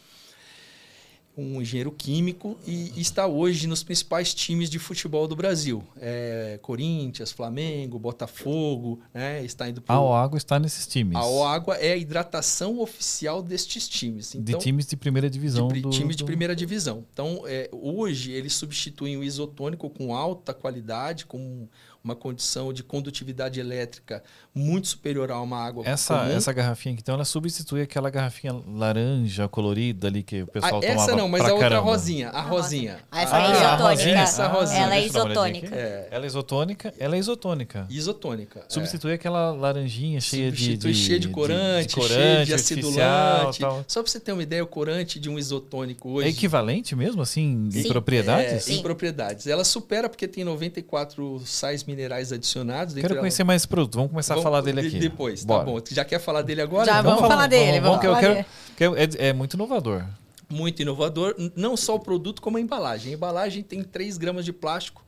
[SPEAKER 3] um engenheiro químico e está hoje nos principais times de futebol do Brasil. É, Corinthians, Flamengo, Botafogo, né? Está indo
[SPEAKER 1] pro... A Água está nesses times.
[SPEAKER 3] A Água é a hidratação oficial destes times.
[SPEAKER 1] Então, de times de primeira divisão.
[SPEAKER 3] De,
[SPEAKER 1] do,
[SPEAKER 3] times de primeira divisão. Então, é, hoje eles substituem o isotônico com alta qualidade, com uma condição de condutividade elétrica muito superior a uma água
[SPEAKER 1] essa,
[SPEAKER 3] comum.
[SPEAKER 1] Essa garrafinha aqui, então, ela substitui aquela garrafinha laranja colorida ali que o pessoal ah, tomava
[SPEAKER 3] Essa não, mas
[SPEAKER 1] a
[SPEAKER 3] outra
[SPEAKER 1] caramba.
[SPEAKER 3] rosinha. A rosinha.
[SPEAKER 4] Ah, essa ah, é isotônica.
[SPEAKER 3] Essa rosinha.
[SPEAKER 4] Ela é isotônica.
[SPEAKER 1] É. Ela é isotônica, ela é isotônica.
[SPEAKER 3] Isotônica. É.
[SPEAKER 1] Substitui é. aquela laranjinha cheia de,
[SPEAKER 3] de, cheia de corante, de, de corante, cheia de acidulante. Só para você ter uma ideia, o corante de um isotônico hoje...
[SPEAKER 1] É equivalente mesmo, assim, em propriedades? É,
[SPEAKER 3] Sim. em propriedades. Ela supera porque tem 94 sais minerais adicionais adicionados.
[SPEAKER 1] Quero conhecer ela... mais esse produto. Vamos começar vamos, a falar dele aqui.
[SPEAKER 3] Depois, tá Bora. tá bom. Já quer falar dele agora?
[SPEAKER 2] Já, vamos, vamos falar dele. Vamos, vamos falar
[SPEAKER 1] dele. Quero, é, é muito inovador.
[SPEAKER 3] Muito inovador. Não só o produto, como a embalagem. A embalagem tem 3 gramas de plástico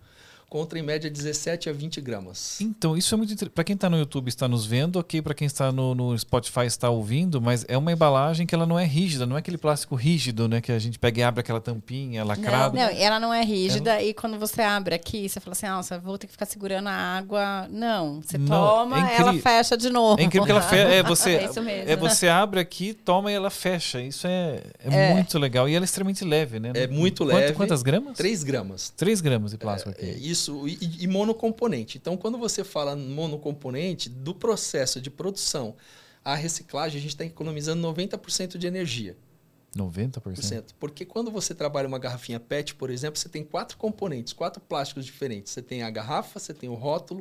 [SPEAKER 3] encontra em média 17 a 20 gramas.
[SPEAKER 1] Então, isso é muito interessante. Para quem está no YouTube está nos vendo, ok. Para quem está no, no, Spotify está ouvindo, mas é uma embalagem que ela não é rígida, não é aquele plástico rígido, né? Que a gente pega e abre aquela tampinha lacrada.
[SPEAKER 2] Não, não ela não é rígida ela... e quando você abre aqui, você fala assim, nossa, vou ter que ficar segurando a água. Não, você não, toma, é ela fecha de novo.
[SPEAKER 1] É incrível que ela fecha. É, você, é, isso mesmo. é você abre aqui, toma e ela fecha. Isso é, é, é. muito legal. E ela é extremamente leve, né?
[SPEAKER 3] É muito leve.
[SPEAKER 1] Quantas gramas?
[SPEAKER 3] 3 gramas.
[SPEAKER 1] 3 gramas de plástico aqui.
[SPEAKER 3] É, isso, e, e monocomponente. Então, quando você fala monocomponente, do processo de produção à reciclagem, a gente está economizando 90% de energia.
[SPEAKER 1] 90%?
[SPEAKER 3] Porque quando você trabalha uma garrafinha PET, por exemplo, você tem quatro componentes, quatro plásticos diferentes. Você tem a garrafa, você tem o rótulo,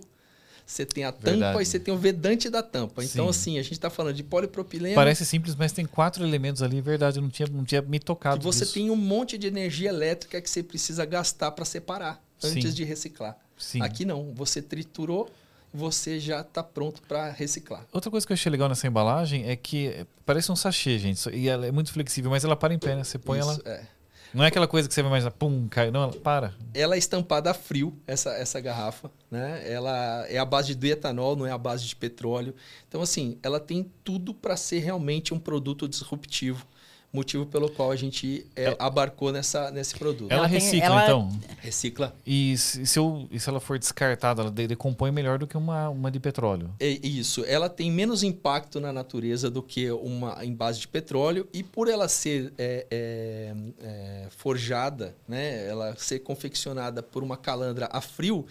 [SPEAKER 3] você tem a Verdade. tampa e você tem o vedante da tampa. Então, assim, a gente está falando de polipropileno.
[SPEAKER 1] Parece simples, mas tem quatro elementos ali, verdade. Eu não tinha, não tinha me tocado.
[SPEAKER 3] E você disso. tem um monte de energia elétrica que você precisa gastar para separar antes Sim. de reciclar. Sim. Aqui não. Você triturou, você já está pronto para reciclar.
[SPEAKER 1] Outra coisa que eu achei legal nessa embalagem é que parece um sachê, gente. E ela é muito flexível, mas ela para em pé, né? Você põe Isso, ela. É. Não é aquela coisa que você vai imaginar, pum, cai. Não, ela para.
[SPEAKER 3] Ela é estampada a frio, essa, essa garrafa. Né? Ela é a base de etanol, não é a base de petróleo. Então, assim, ela tem tudo para ser realmente um produto disruptivo motivo pelo qual a gente é, abarcou nessa, nesse produto.
[SPEAKER 1] Ela, ela recicla, tem, ela... então?
[SPEAKER 3] Recicla.
[SPEAKER 1] E se, se, eu, e se ela for descartada, ela decompõe melhor do que uma, uma de petróleo?
[SPEAKER 3] É isso. Ela tem menos impacto na natureza do que uma em base de petróleo e por ela ser é, é, é forjada, né, ela ser confeccionada por uma calandra a frio,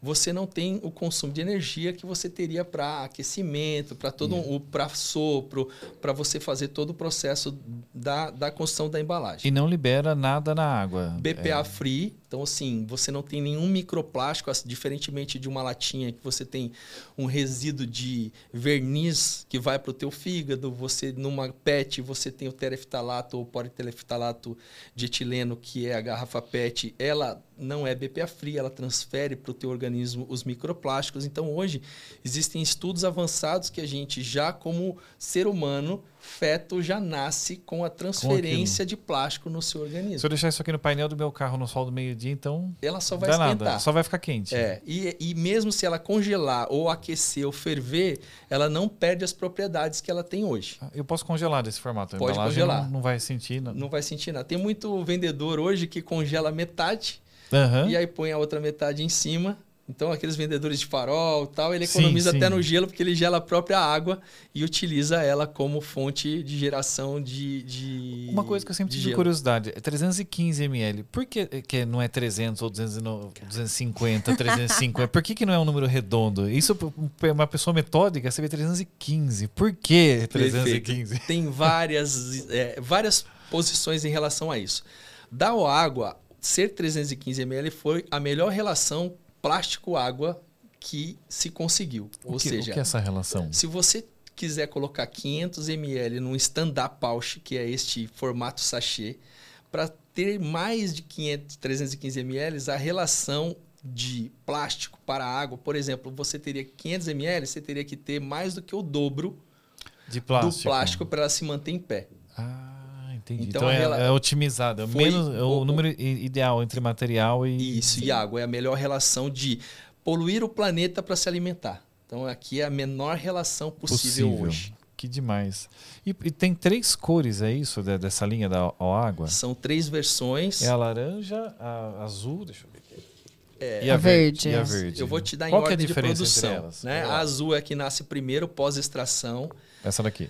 [SPEAKER 3] você não tem o consumo de energia que você teria para aquecimento, para todo o para sopro, para você fazer todo o processo da, da construção da embalagem.
[SPEAKER 1] E não libera nada na água.
[SPEAKER 3] BPA é. free, então assim, você não tem nenhum microplástico, diferentemente de uma latinha que você tem um resíduo de verniz que vai para o teu fígado, você numa PET você tem o tereftalato ou politereftalato de etileno, que é a garrafa PET, ela não é BPA free, ela transfere para o teu organismo os microplásticos. Então, hoje, existem estudos avançados que a gente já, como ser humano, feto já nasce com a transferência com de plástico no seu organismo.
[SPEAKER 1] Se eu deixar isso aqui no painel do meu carro no sol do meio-dia, então.
[SPEAKER 3] Ela só vai esquentar. Nada,
[SPEAKER 1] só vai ficar quente.
[SPEAKER 3] É. E, e mesmo se ela congelar ou aquecer ou ferver, ela não perde as propriedades que ela tem hoje.
[SPEAKER 1] Ah, eu posso congelar desse formato.
[SPEAKER 3] A Pode congelar.
[SPEAKER 1] Não, não, vai sentir.
[SPEAKER 3] Não. não vai sentir nada. Tem muito vendedor hoje que congela metade Uhum. E aí põe a outra metade em cima. Então, aqueles vendedores de farol tal, ele economiza sim, sim. até no gelo, porque ele gela a própria água e utiliza ela como fonte de geração de. de
[SPEAKER 1] Uma coisa que eu sempre tive gelo. curiosidade: é 315 ml. Por que, que não é 300 ou 250, 350? Por que, que não é um número redondo? Isso, uma pessoa metódica, você vê 315. Por que 315?
[SPEAKER 3] Perfeito. Tem várias, é, várias posições em relação a isso. Da água, ser 315 ml foi a melhor relação plástico-água que se conseguiu.
[SPEAKER 1] O
[SPEAKER 3] Ou
[SPEAKER 1] que,
[SPEAKER 3] seja,
[SPEAKER 1] o que é essa relação?
[SPEAKER 3] Se você quiser colocar 500 ml num stand-up pouch, que é este formato sachê, para ter mais de 500, 315 ml, a relação de plástico para água, por exemplo, você teria 500 ml, você teria que ter mais do que o dobro
[SPEAKER 1] de plástico.
[SPEAKER 3] do plástico para ela se manter em pé.
[SPEAKER 1] Ah entendi. Então, então é, rela... é otimizado. É, menos, é o, o número ideal entre material e.
[SPEAKER 3] Isso, e água. É a melhor relação de poluir o planeta para se alimentar. Então aqui é a menor relação possível, possível. hoje.
[SPEAKER 1] Que demais. E, e, tem três cores, é isso, dessa linha da água?
[SPEAKER 3] São três versões.
[SPEAKER 1] É a laranja, a azul, deixa eu ver aqui.
[SPEAKER 3] É,
[SPEAKER 1] e, a verde, e a verde.
[SPEAKER 3] Eu vou te dar em Qual ordem é a diferença de produção. Entre elas? Né? A azul é que nasce primeiro, pós-extração.
[SPEAKER 1] Essa daqui.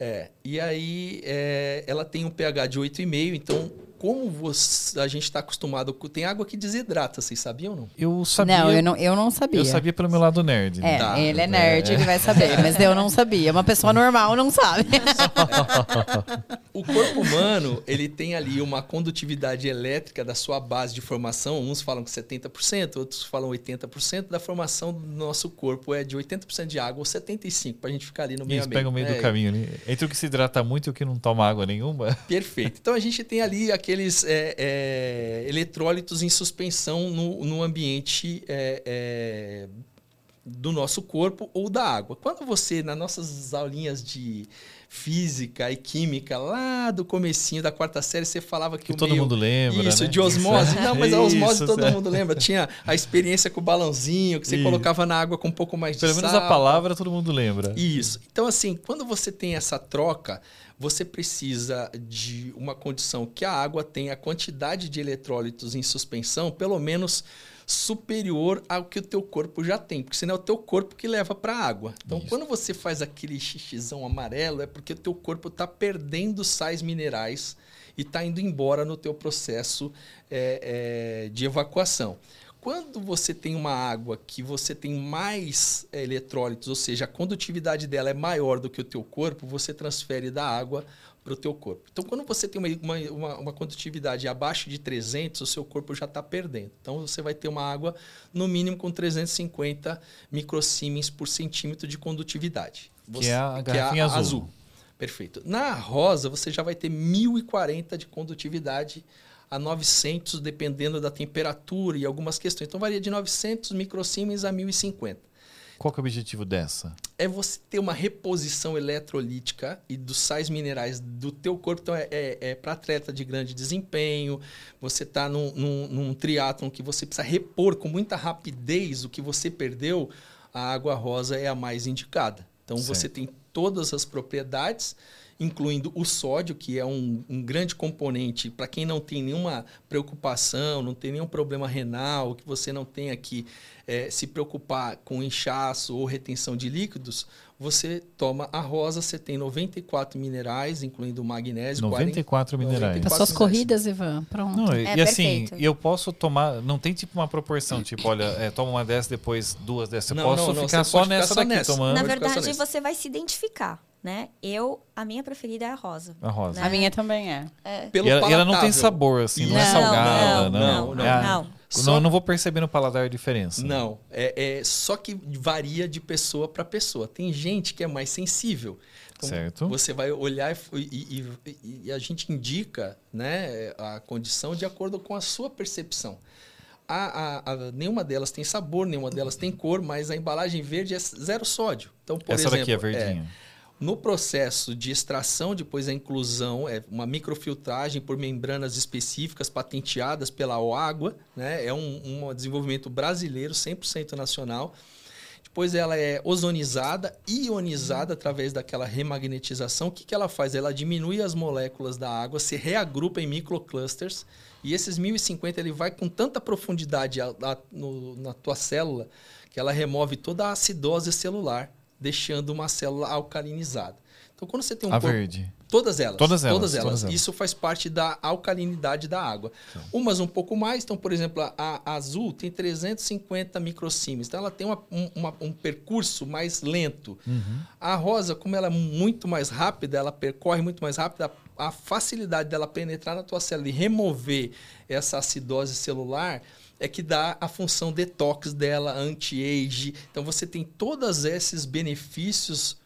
[SPEAKER 3] É, e aí é, ela tem um pH de 8,5, então como você, a gente está acostumado. Tem água que desidrata, vocês sabiam ou não?
[SPEAKER 1] Eu sabia.
[SPEAKER 2] Não, eu não, eu não sabia.
[SPEAKER 1] Eu sabia pelo meu lado nerd.
[SPEAKER 2] É, tá. ele é nerd, é. ele vai saber, mas eu não sabia. Uma pessoa normal não sabe.
[SPEAKER 3] o corpo humano, ele tem ali uma condutividade elétrica da sua base de formação. Uns falam que 70%, outros falam 80%. Da formação do nosso corpo é de 80% de água ou 75%, para a gente ficar ali no meio
[SPEAKER 1] Isso pega o meio é. do caminho ali. Entre o que se hidrata muito e o que não toma água nenhuma.
[SPEAKER 3] Perfeito. Então a gente tem ali aquele aqueles é, é, eletrólitos em suspensão no, no ambiente é, é do nosso corpo ou da água. Quando você, nas nossas aulinhas de física e química, lá do comecinho da quarta série, você falava que,
[SPEAKER 1] Que
[SPEAKER 3] o
[SPEAKER 1] todo
[SPEAKER 3] meio-
[SPEAKER 1] mundo lembra,
[SPEAKER 3] Isso,
[SPEAKER 1] né?
[SPEAKER 3] de osmose. Não, mas a osmose
[SPEAKER 1] Isso,
[SPEAKER 3] todo
[SPEAKER 1] certo.
[SPEAKER 3] mundo lembra. Tinha a experiência com o balãozinho, que você
[SPEAKER 1] Isso.
[SPEAKER 3] colocava na água com um pouco mais de
[SPEAKER 1] Pelo menos
[SPEAKER 3] sal.
[SPEAKER 1] a palavra todo mundo lembra.
[SPEAKER 3] Isso. Então, assim, quando você tem essa troca, você precisa de uma condição que a água tenha a quantidade de eletrólitos em suspensão, pelo menos superior ao que o teu corpo já tem, porque senão é o teu corpo que leva para a água. Então,
[SPEAKER 1] Isso.
[SPEAKER 3] quando você faz aquele xixizão amarelo, é porque o teu corpo está perdendo sais minerais e está indo embora no teu processo é, é, de evacuação. Quando você tem uma água que você tem mais é, eletrólitos, ou seja, a condutividade dela é maior do que o teu corpo, você transfere da água para o teu corpo. Então, quando você tem uma, uma, uma, condutividade abaixo de 300, o seu corpo já está perdendo. Então, você vai ter uma água, no mínimo, com 350 microsiemens por centímetro de condutividade.
[SPEAKER 1] Que é a garrafinha azul.
[SPEAKER 3] Perfeito. Na rosa, você já vai ter 1040 de condutividade a 900, dependendo da temperatura e algumas questões. Então, varia de 900 microsiemens a 1050
[SPEAKER 1] Qual é o objetivo dessa?
[SPEAKER 3] é você ter uma reposição eletrolítica e dos sais minerais do teu corpo. Então, é, é, é para atleta de grande desempenho, você está num, num, num triatlon que você precisa repor com muita rapidez o que você perdeu, a água rosa é a mais indicada. Então, você tem todas as propriedades, incluindo o sódio, que é um, um grande componente para quem não tem nenhuma preocupação, não tem nenhum problema renal, que você não tenha que eh, se preocupar com inchaço ou retenção de líquidos, você toma a rosa, você tem 94 minerais, incluindo magnésio,
[SPEAKER 1] 94 minerais.
[SPEAKER 2] As suas corridas, Ivan. Pronto.
[SPEAKER 1] Não, e,
[SPEAKER 4] É
[SPEAKER 1] e assim,
[SPEAKER 4] perfeito.
[SPEAKER 1] eu posso tomar. Não tem tipo uma proporção, tipo, olha, é, toma uma dessa, depois duas dessas. Eu
[SPEAKER 3] Não,
[SPEAKER 1] posso
[SPEAKER 3] não, não,
[SPEAKER 1] ficar só
[SPEAKER 3] pode ficar
[SPEAKER 1] nessa
[SPEAKER 3] só
[SPEAKER 1] daqui
[SPEAKER 3] nessa.
[SPEAKER 1] tomando
[SPEAKER 4] Na verdade, você vai se identificar, né? Eu, a minha preferida é a rosa.
[SPEAKER 1] a rosa.
[SPEAKER 4] Né?
[SPEAKER 2] A minha também é.
[SPEAKER 3] Pelo
[SPEAKER 1] E ela, e ela não tem sabor, assim, não, é
[SPEAKER 3] Não,
[SPEAKER 1] salgada,
[SPEAKER 3] não,
[SPEAKER 1] não.
[SPEAKER 3] não, não,
[SPEAKER 1] É a-
[SPEAKER 4] não.
[SPEAKER 3] Só-
[SPEAKER 1] Não, não vou perceber no paladar a diferença.
[SPEAKER 3] Não, é, é só que varia de pessoa para pessoa. Tem gente que é mais sensível. Então,
[SPEAKER 1] Certo.
[SPEAKER 3] Você vai olhar e, e- e- e a gente indica né, a condição de acordo com a sua percepção. A, a- a- nenhuma delas tem sabor, nenhuma delas tem cor, mas a embalagem verde é zero sódio. Então, por
[SPEAKER 1] Essa
[SPEAKER 3] exemplo,
[SPEAKER 1] daqui é verdinha.
[SPEAKER 3] No processo de extração, depois a inclusão, é uma microfiltragem por membranas específicas patenteadas pela água, né? É um, um desenvolvimento brasileiro, 100% nacional. Depois ela é ozonizada, ionizada através daquela remagnetização. O que, que ela faz? Ela diminui as moléculas da água, se reagrupa em microclusters. E esses 1050 ele vai com tanta profundidade a- a- no- na tua célula que ela remove toda a acidose celular, deixando uma célula alcalinizada. Então, quando você tem um
[SPEAKER 1] A
[SPEAKER 3] corpo-
[SPEAKER 1] verde.
[SPEAKER 3] Todas elas.
[SPEAKER 1] Todas elas,
[SPEAKER 3] Todas elas.
[SPEAKER 1] todas elas.
[SPEAKER 3] Isso faz parte da alcalinidade da água. Umas um pouco mais. Então, por exemplo, a, a azul tem 350 microsiemens. Então, ela tem uma- um, uma- um percurso mais lento. A rosa, como ela é muito mais rápida, ela percorre muito mais rápido, a, a facilidade dela penetrar na tua célula e remover essa acidose celular é que dá a função detox dela, anti-age. Então, você tem todos esses benefícios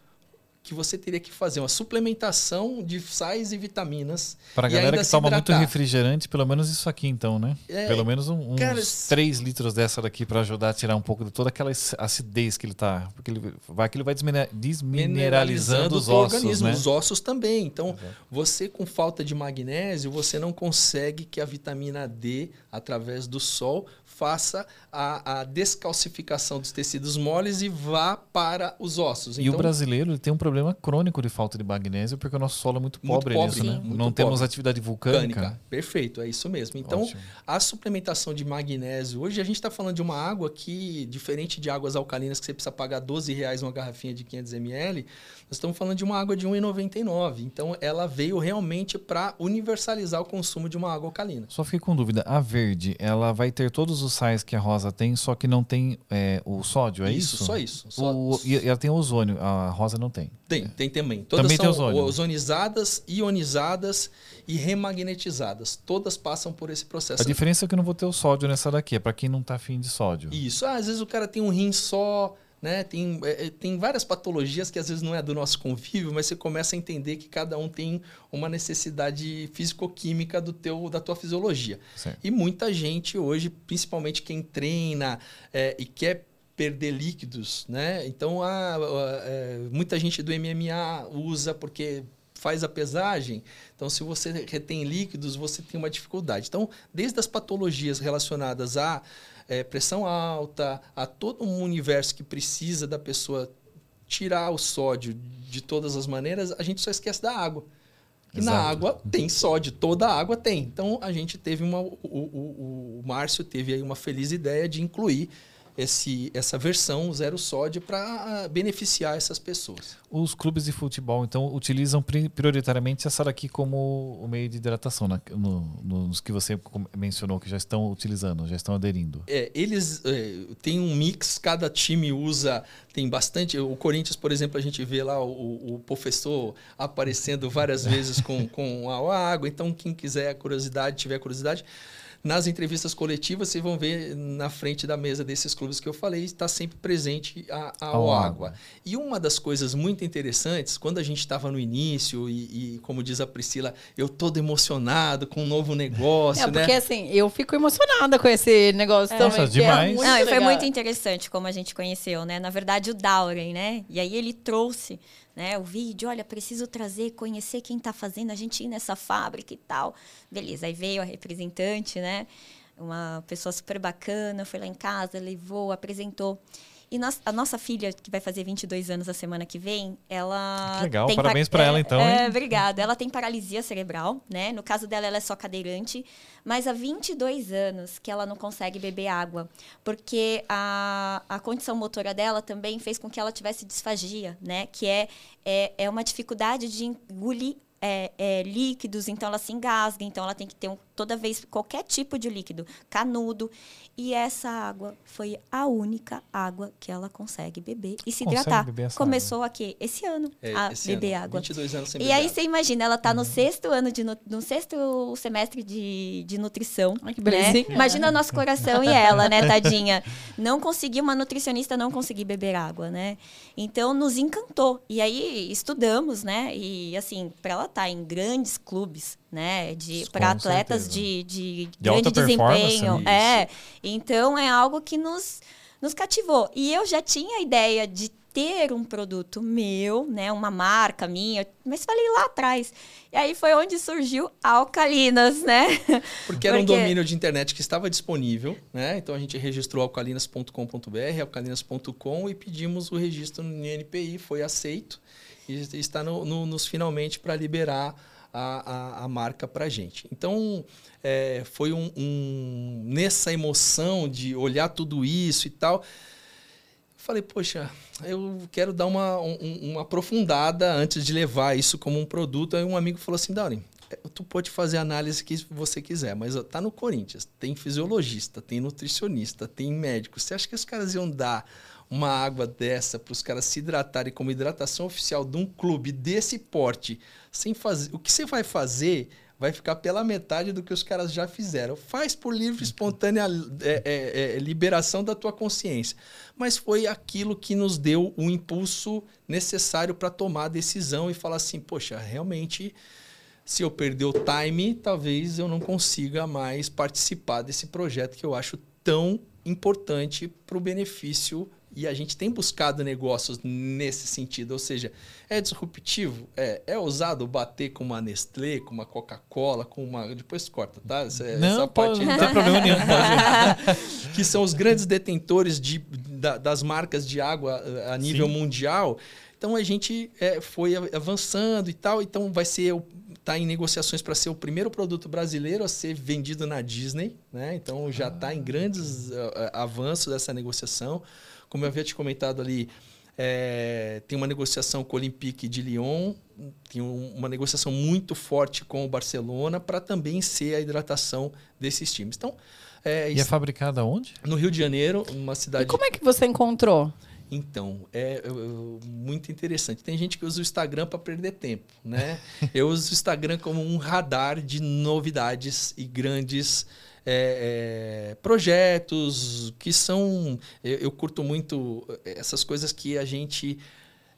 [SPEAKER 3] que você teria que fazer uma suplementação de sais e vitaminas.
[SPEAKER 1] Pra
[SPEAKER 3] e
[SPEAKER 1] galera que toma muito
[SPEAKER 3] hidratar.
[SPEAKER 1] refrigerante, pelo menos isso aqui então, né?
[SPEAKER 3] É,
[SPEAKER 1] pelo menos um- uns
[SPEAKER 3] cara,
[SPEAKER 1] 3 litros dessa daqui pra ajudar a tirar um pouco de toda aquela acidez que ele tá. Porque ele vai que ele vai desmine- desmineralizando os ossos,
[SPEAKER 3] organismo,
[SPEAKER 1] né?
[SPEAKER 3] os ossos também. Então, você com falta de magnésio, você não consegue que a vitamina D, através do sol, faça a, a descalcificação dos tecidos moles e vá para os ossos.
[SPEAKER 1] E
[SPEAKER 3] então,
[SPEAKER 1] o brasileiro ele tem um problema crônico de falta de magnésio porque o nosso solo é muito
[SPEAKER 3] Muito
[SPEAKER 1] pobre,
[SPEAKER 3] pobre,
[SPEAKER 1] nisso, né?
[SPEAKER 3] Muito
[SPEAKER 1] Não temos
[SPEAKER 3] pobre.
[SPEAKER 1] atividade vulcânica.
[SPEAKER 3] Vulcânica. Perfeito, é isso mesmo. Então,
[SPEAKER 1] Ótimo.
[SPEAKER 3] a suplementação de magnésio, hoje a gente está falando de uma água que, diferente de águas alcalinas que você precisa pagar 12 reais uma garrafinha de 500 ml, nós estamos falando de uma água de 1,99. Então, ela veio realmente para universalizar o consumo de uma água alcalina.
[SPEAKER 1] Só fiquei com dúvida. A verde, ela vai ter todos os sais que a rosa tem, só que não tem é, o sódio, é isso?
[SPEAKER 3] só isso. Só-
[SPEAKER 1] O- e ela tem ozônio, a rosa não tem.
[SPEAKER 3] Tem, tem também. Todas
[SPEAKER 1] Também tem
[SPEAKER 3] são
[SPEAKER 1] ozônio.
[SPEAKER 3] ozonizadas, ionizadas e remagnetizadas. Todas passam por esse processo.
[SPEAKER 1] A diferença é que eu não vou ter o sódio nessa daqui, é pra quem não tá afim de sódio.
[SPEAKER 3] Isso. Ah, às vezes o cara tem um rim só, né? Tem, é, é, tem várias patologias que às vezes não é do nosso convívio, mas você começa a entender que cada um tem uma necessidade físico-química do teu, da tua fisiologia.
[SPEAKER 1] Certo.
[SPEAKER 3] E muita gente hoje, principalmente quem treina é, e quer perder líquidos, né? Então, a, a, é, muita gente do MMA usa porque faz a pesagem. Então, se você retém líquidos, você tem uma dificuldade. Então, desde as patologias relacionadas à é, pressão alta, a todo um universo que precisa da pessoa tirar o sódio de todas as maneiras, a gente só esquece da água. E na água tem sódio, toda a água tem. Então a gente teve uma. O, o, o Márcio teve aí uma feliz ideia de incluir esse, essa versão zero sódio para beneficiar essas pessoas.
[SPEAKER 1] Os clubes de futebol, então, utilizam prioritariamente essa daqui como o meio de hidratação, né? no, nos que você mencionou que já estão utilizando, já estão aderindo.
[SPEAKER 3] É, eles é, têm um mix, cada time usa, tem bastante. O Corinthians, por exemplo, a gente vê lá o, o professor aparecendo várias vezes com, com a água, então quem quiser curiosidade, tiver curiosidade nas entrevistas coletivas, vocês vão ver na frente da mesa desses clubes que eu falei, está sempre presente a, a água. água. E uma das coisas muito interessantes, quando a gente estava no início, e, e, como diz a Priscila, eu todo emocionado com um novo negócio. É,
[SPEAKER 2] porque né? assim, eu fico emocionada com esse negócio é. também. Nossa,
[SPEAKER 1] é demais.
[SPEAKER 4] É Não, foi muito interessante como a gente conheceu, né? Na verdade, o Dauren, né? E aí ele trouxe né? O vídeo, olha, preciso trazer, conhecer quem está fazendo, a gente ir nessa fábrica e tal. Beleza, aí veio a representante, né? Uma pessoa super bacana, foi lá em casa, levou, apresentou. E nós, a nossa filha, que vai fazer 22 anos a semana que vem, ela.
[SPEAKER 1] Que legal, parabéns para ela então.
[SPEAKER 4] É, obrigada. Ela tem paralisia cerebral, né? No caso dela, ela é só cadeirante, mas há 22 anos que ela não consegue beber água, porque a, a condição motora dela também fez com que ela tivesse disfagia, né? Que é, é, é uma dificuldade de engolir é, é, líquidos, então ela se engasga, então ela tem que ter um, toda vez qualquer tipo de líquido, canudo. E essa água foi a única água que ela consegue beber e se hidratar. Começou água. aqui esse ano é, a esse beber ano. água.
[SPEAKER 3] 22 anos sem
[SPEAKER 4] E aí você imagina, ela está uhum. no sexto ano de no sexto semestre de, de nutrição. Ai, que beleza. Né? Imagina nosso coração e ela, né, tadinha. Não conseguiu, uma nutricionista não conseguir beber água, né? Então nos encantou. E aí estudamos, né? E assim, para ela estar tá em grandes clubes, né? De para atletas de, de, de grande desempenho. É. Então é algo que nos, nos cativou. E eu já tinha a ideia de ter um produto meu, né, uma marca minha, mas falei lá atrás. E aí foi onde surgiu Alcalinas, né?
[SPEAKER 3] Porque era Porque... um domínio de internet que estava disponível, né? Então a gente registrou alcalinas.com.br, alcalinas.com e pedimos o registro no INPI, foi aceito e está no, no, nos finalmente para liberar a, a, a marca para gente. Então, é, foi um, um, nessa emoção de olhar tudo isso e tal, falei, poxa, eu quero dar uma, um, uma aprofundada antes de levar isso como um produto. Aí um amigo falou assim, Dani, é, tu pode fazer a análise que você quiser, mas tá no Corinthians, tem fisiologista, tem nutricionista, tem médico. Você acha que os caras iam dar uma água dessa para os caras se hidratarem como hidratação oficial de um clube desse porte, sem fazer. O que você vai fazer vai ficar pela metade do que os caras já fizeram. Faz por livre, espontânea é, é, é, liberação da tua consciência. Mas foi aquilo que nos deu o impulso necessário para tomar a decisão e falar assim: poxa, realmente. Se eu perder o time, talvez eu não consiga mais participar desse projeto que eu acho tão importante para o benefício e a gente tem buscado negócios nesse sentido, ou seja, é disruptivo, é, é ousado bater com uma Nestlé, com uma Coca-Cola, com uma. Depois corta, tá?
[SPEAKER 1] Essa, não, essa parte não tem problema nenhum.
[SPEAKER 3] que são os grandes detentores de, da, das marcas de água a nível Sim. mundial. Então a gente é, foi avançando e tal. Então vai ser está em negociações para ser o primeiro produto brasileiro a ser vendido na Disney, né? Então já está em grandes uh, avanços dessa negociação. Como eu havia te comentado ali, é, tem uma negociação com o Olympique de Lyon, tem um, uma negociação muito forte com o Barcelona para também ser a hidratação desses times. Então,
[SPEAKER 1] é, e é fabricada onde?
[SPEAKER 3] No Rio de Janeiro, uma cidade. E
[SPEAKER 2] como é que você encontrou?
[SPEAKER 3] Então, é, é muito interessante. Tem gente que usa o Instagram para perder tempo, né? eu uso o Instagram como um radar de novidades e grandes é, é, projetos que são. Eu, eu, curto muito essas coisas que a gente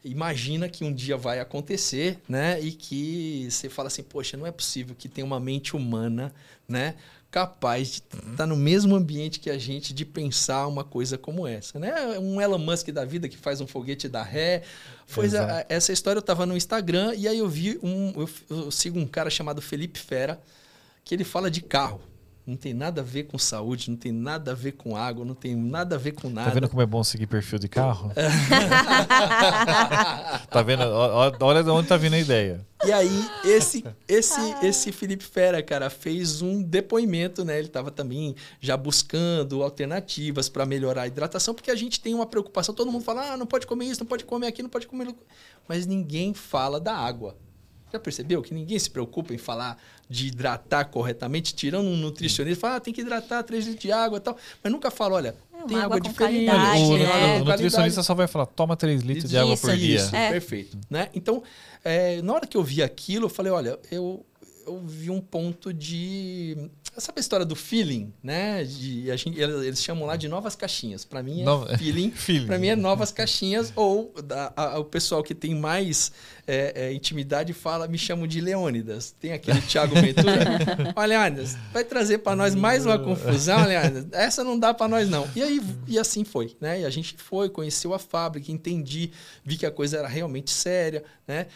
[SPEAKER 3] imagina que um dia vai acontecer, né? E que você fala assim, poxa, não é possível que tenha uma mente humana, né? Capaz de estar no mesmo ambiente que a gente, de pensar uma coisa como essa, né? Um Elon Musk da vida que faz um foguete da ré. Foi a, essa história eu estava no Instagram e aí eu vi um, eu, eu sigo um cara chamado Felipe Fera que ele fala de carro. Não tem nada a ver com saúde, não tem nada a ver com água, não tem nada a ver com nada.
[SPEAKER 1] Tá vendo como é bom seguir perfil de carro? tá vendo? Olha de onde tá vindo a ideia.
[SPEAKER 3] E aí, esse, esse, esse Felipe Fera, cara, fez um depoimento, né? Ele estava também já buscando alternativas para melhorar a hidratação, porque a gente tem uma preocupação. Todo mundo fala, ah, não pode comer isso, não pode comer aquilo, não pode comer. Mas ninguém fala da água. Já percebeu que ninguém se preocupa em falar de hidratar corretamente, tirando um nutricionista, fala, ah, tem que hidratar 3 litros de água e tal, mas nunca fala, olha, é tem água, água diferente.
[SPEAKER 1] o, né? o, nutricionista só vai falar, toma 3 litros isso, de água por dia.
[SPEAKER 3] Isso, é. perfeito. Né? Então, é, na hora que eu vi aquilo, eu falei, olha, eu, eu vi um ponto de Sabe a história do feeling, né? De, a gente, eles chamam lá de novas caixinhas. Para mim é Nova... feeling. feeling. Para mim é novas caixinhas. Ou da, a, o pessoal que tem mais é, é, intimidade fala, me chamam de Leônidas. Tem aquele Thiago Ventura. Olha, Leônidas, vai trazer para nós mais uma confusão, Leônidas. Essa não dá para nós não. E aí e assim foi, né? E a gente foi, conheceu a fábrica, entendi, vi que a coisa era realmente séria, né?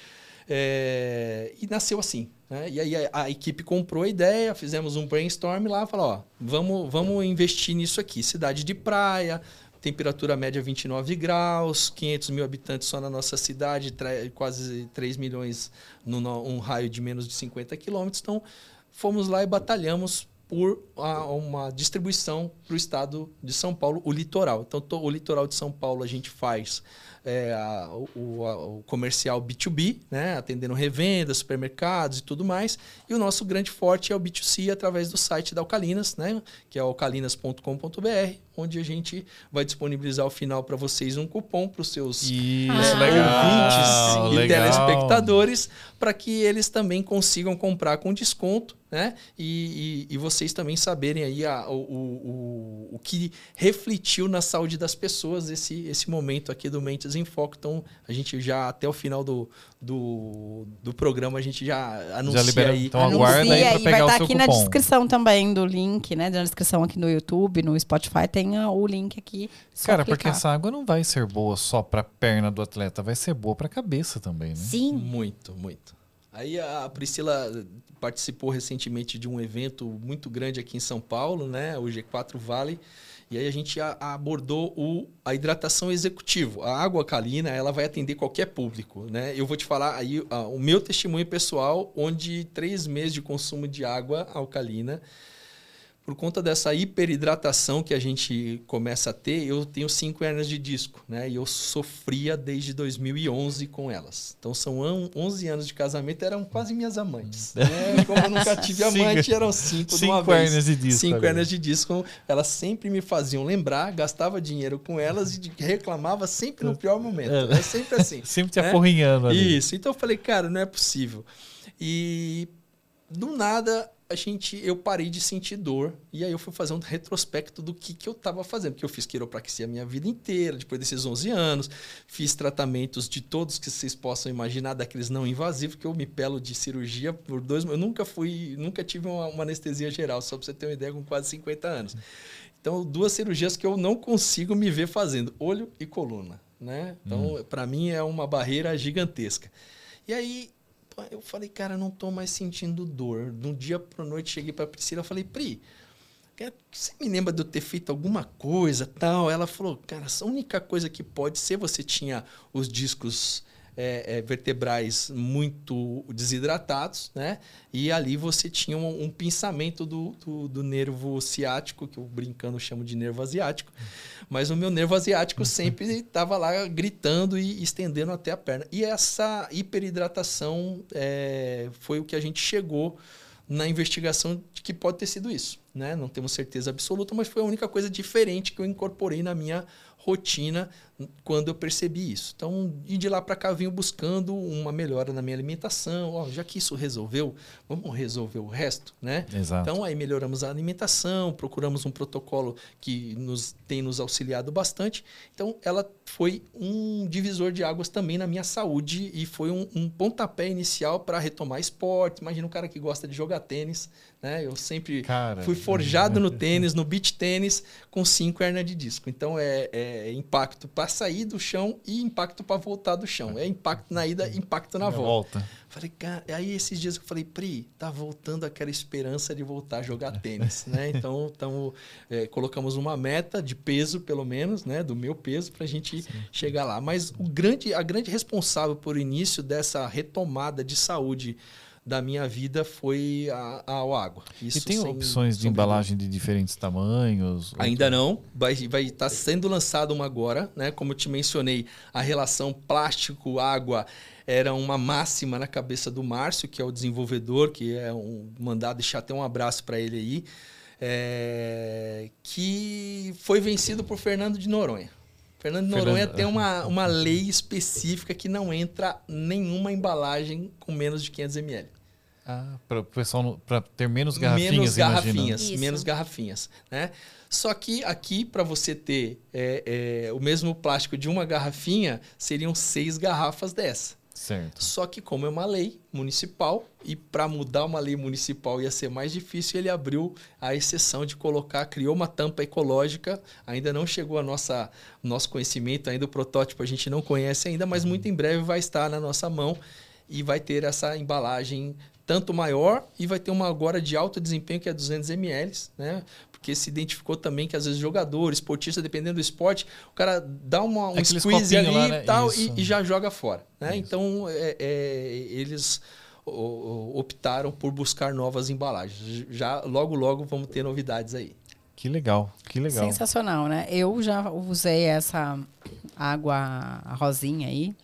[SPEAKER 3] É, e nasceu assim. Né? E aí a, a, equipe comprou a ideia, fizemos um brainstorm lá, falou, ó, vamos, vamos investir nisso aqui. Cidade de praia, temperatura média 29 graus, 500 mil habitantes só na nossa cidade, quase 3 milhões num um raio de menos de 50 quilômetros. Então, fomos lá e batalhamos por a, uma distribuição para o estado de São Paulo, o litoral. Então, to, o litoral de São Paulo a gente faz é, a, o, a, o, comercial B2B, né, atendendo revendas, supermercados e tudo mais. E o nosso grande forte é o B2C através do site da Alcalinas, né, que é alcalinas.com.br, onde a gente vai disponibilizar ao final para vocês um cupom para os seus
[SPEAKER 1] Isso, ah,
[SPEAKER 3] ouvintes legal. e telespectadores, para que eles também consigam comprar com desconto né? E, e, e, vocês também saberem aí a, o, o, o que refletiu na saúde das pessoas esse, esse momento aqui do Mentes em Foco. Então, a gente já, até o final do, do, do programa, a gente já anuncia já libera, aí.
[SPEAKER 1] Então, aguarda aí para pegar
[SPEAKER 2] vai
[SPEAKER 1] estar
[SPEAKER 2] tá aqui
[SPEAKER 1] cupom.
[SPEAKER 2] na descrição também do link, né? Na descrição aqui no YouTube, no Spotify, tem o link aqui.
[SPEAKER 1] Cara, porque essa água não vai ser boa só para perna do atleta, vai ser boa para a cabeça também, né?
[SPEAKER 3] Sim. Muito, muito. Aí a Priscila participou recentemente de um evento muito grande aqui em São Paulo, né? O G4 Vale. E aí a gente abordou o, a hidratação executivo. A água alcalina, ela vai atender qualquer público, né? Eu vou te falar aí o meu testemunho pessoal, onde três meses de consumo de água alcalina por conta dessa hiperidratação que a gente começa a ter, eu tenho cinco hernias de disco, né? E eu sofria desde 2011 com elas. Então são 11 anos de casamento, eram quase minhas amantes. Né? Como eu nunca tive amante, eram cinco, cinco de uma vez.
[SPEAKER 1] Hernias de disco,
[SPEAKER 3] cinco hernias de disco. Elas sempre me faziam lembrar, gastava dinheiro com elas e reclamava sempre no pior momento. É, é sempre assim.
[SPEAKER 1] sempre te né? aporrinhando ali.
[SPEAKER 3] Isso. Então eu falei, cara, não é possível. E do nada a gente, eu parei de sentir dor e aí eu fui fazer um retrospecto do que, que eu estava fazendo, porque eu fiz quiropraxia a minha vida inteira, depois desses 11 anos, fiz tratamentos de todos que vocês possam imaginar, daqueles não invasivos, que eu me pelo de cirurgia por dois, eu nunca fui, nunca tive uma, uma anestesia geral, só para você ter uma ideia, com quase 50 anos. Então, duas cirurgias que eu não consigo me ver fazendo, olho e coluna, né? Então, hum. para mim é uma barreira gigantesca. E aí eu falei, cara, não tô mais sentindo dor. De um dia para noite cheguei para Priscila, falei, Pri, você me lembra de eu ter feito alguma coisa, tal? Ela falou, cara, a única coisa que pode ser você tinha os discos é, é, vertebrais muito desidratados, né? E ali você tinha um, um pensamento do, do, do, nervo ciático, que eu brincando chamo de nervo asiático, mas o meu nervo asiático sempre estava lá gritando e estendendo até a perna. E essa hiperidratação é, foi o que a gente chegou na investigação de que pode ter sido isso. Né? Não temos certeza absoluta, mas foi a única coisa diferente que eu incorporei na minha rotina quando eu percebi isso. Então, e de lá para cá, venho buscando uma melhora na minha alimentação. Ó, já que isso resolveu, vamos resolver o resto, né?
[SPEAKER 1] Exato.
[SPEAKER 3] Então, aí melhoramos a alimentação, procuramos um protocolo que nos tem nos auxiliado bastante. Então, ela foi um divisor de águas também na minha saúde e foi um, um pontapé inicial para retomar esporte. Imagina um cara que gosta de jogar tênis, né? Eu sempre
[SPEAKER 1] Cara,
[SPEAKER 3] fui forjado no tênis, no beach tênis, com cinco hernias de disco. Então, é, é impacto para sair do chão e impacto para voltar do chão. É impacto na ida, impacto na volta.
[SPEAKER 1] volta.
[SPEAKER 3] Falei, cara, aí esses dias eu falei, Pri, tá voltando aquela esperança de voltar a jogar tênis, né? Então, tamo, é, colocamos uma meta de peso, pelo menos, né? Do meu peso, para a gente Sim. chegar lá. Mas o grande, a grande responsável por início dessa retomada de saúde da minha vida foi a, a água.
[SPEAKER 1] Isso e tem sem, opções de embalagem de diferentes tamanhos?
[SPEAKER 3] Ainda outro... não. Vai estar vai tá sendo lançado uma agora, né? Como eu te mencionei, a relação plástico-água era uma máxima na cabeça do Márcio, que é o desenvolvedor, que é um mandado deixar até um abraço para ele aí, é, que foi vencido por Fernando de Noronha. Fernando de Noronha Fernando... tem uma, uma lei específica que não entra nenhuma embalagem com menos de 500 ml.
[SPEAKER 1] Ah, para pessoal para ter menos garrafinhas,
[SPEAKER 3] menos garrafinhas, menos garrafinhas, né? Só que aqui para você ter é, é, o mesmo plástico de uma garrafinha seriam seis garrafas dessa.
[SPEAKER 1] Certo.
[SPEAKER 3] Só que como é uma lei municipal e para mudar uma lei municipal ia ser mais difícil, ele abriu a exceção de colocar, criou uma tampa ecológica. Ainda não chegou a nossa nosso conhecimento, ainda o protótipo a gente não conhece ainda, mas muito em breve vai estar na nossa mão e vai ter essa embalagem tanto maior e vai ter uma agora de alto desempenho que é 200 ml, né? Porque se identificou também que às vezes jogador, esportista, dependendo do esporte, o cara dá uma, um Aqueles squeeze ali lá, né? e tal e, e, já joga fora. Né? Então, é, é, eles optaram por buscar novas embalagens. Já logo, logo vamos ter novidades aí.
[SPEAKER 1] Que legal, que legal.
[SPEAKER 2] Sensacional, né? Eu já usei essa água rosinha aí.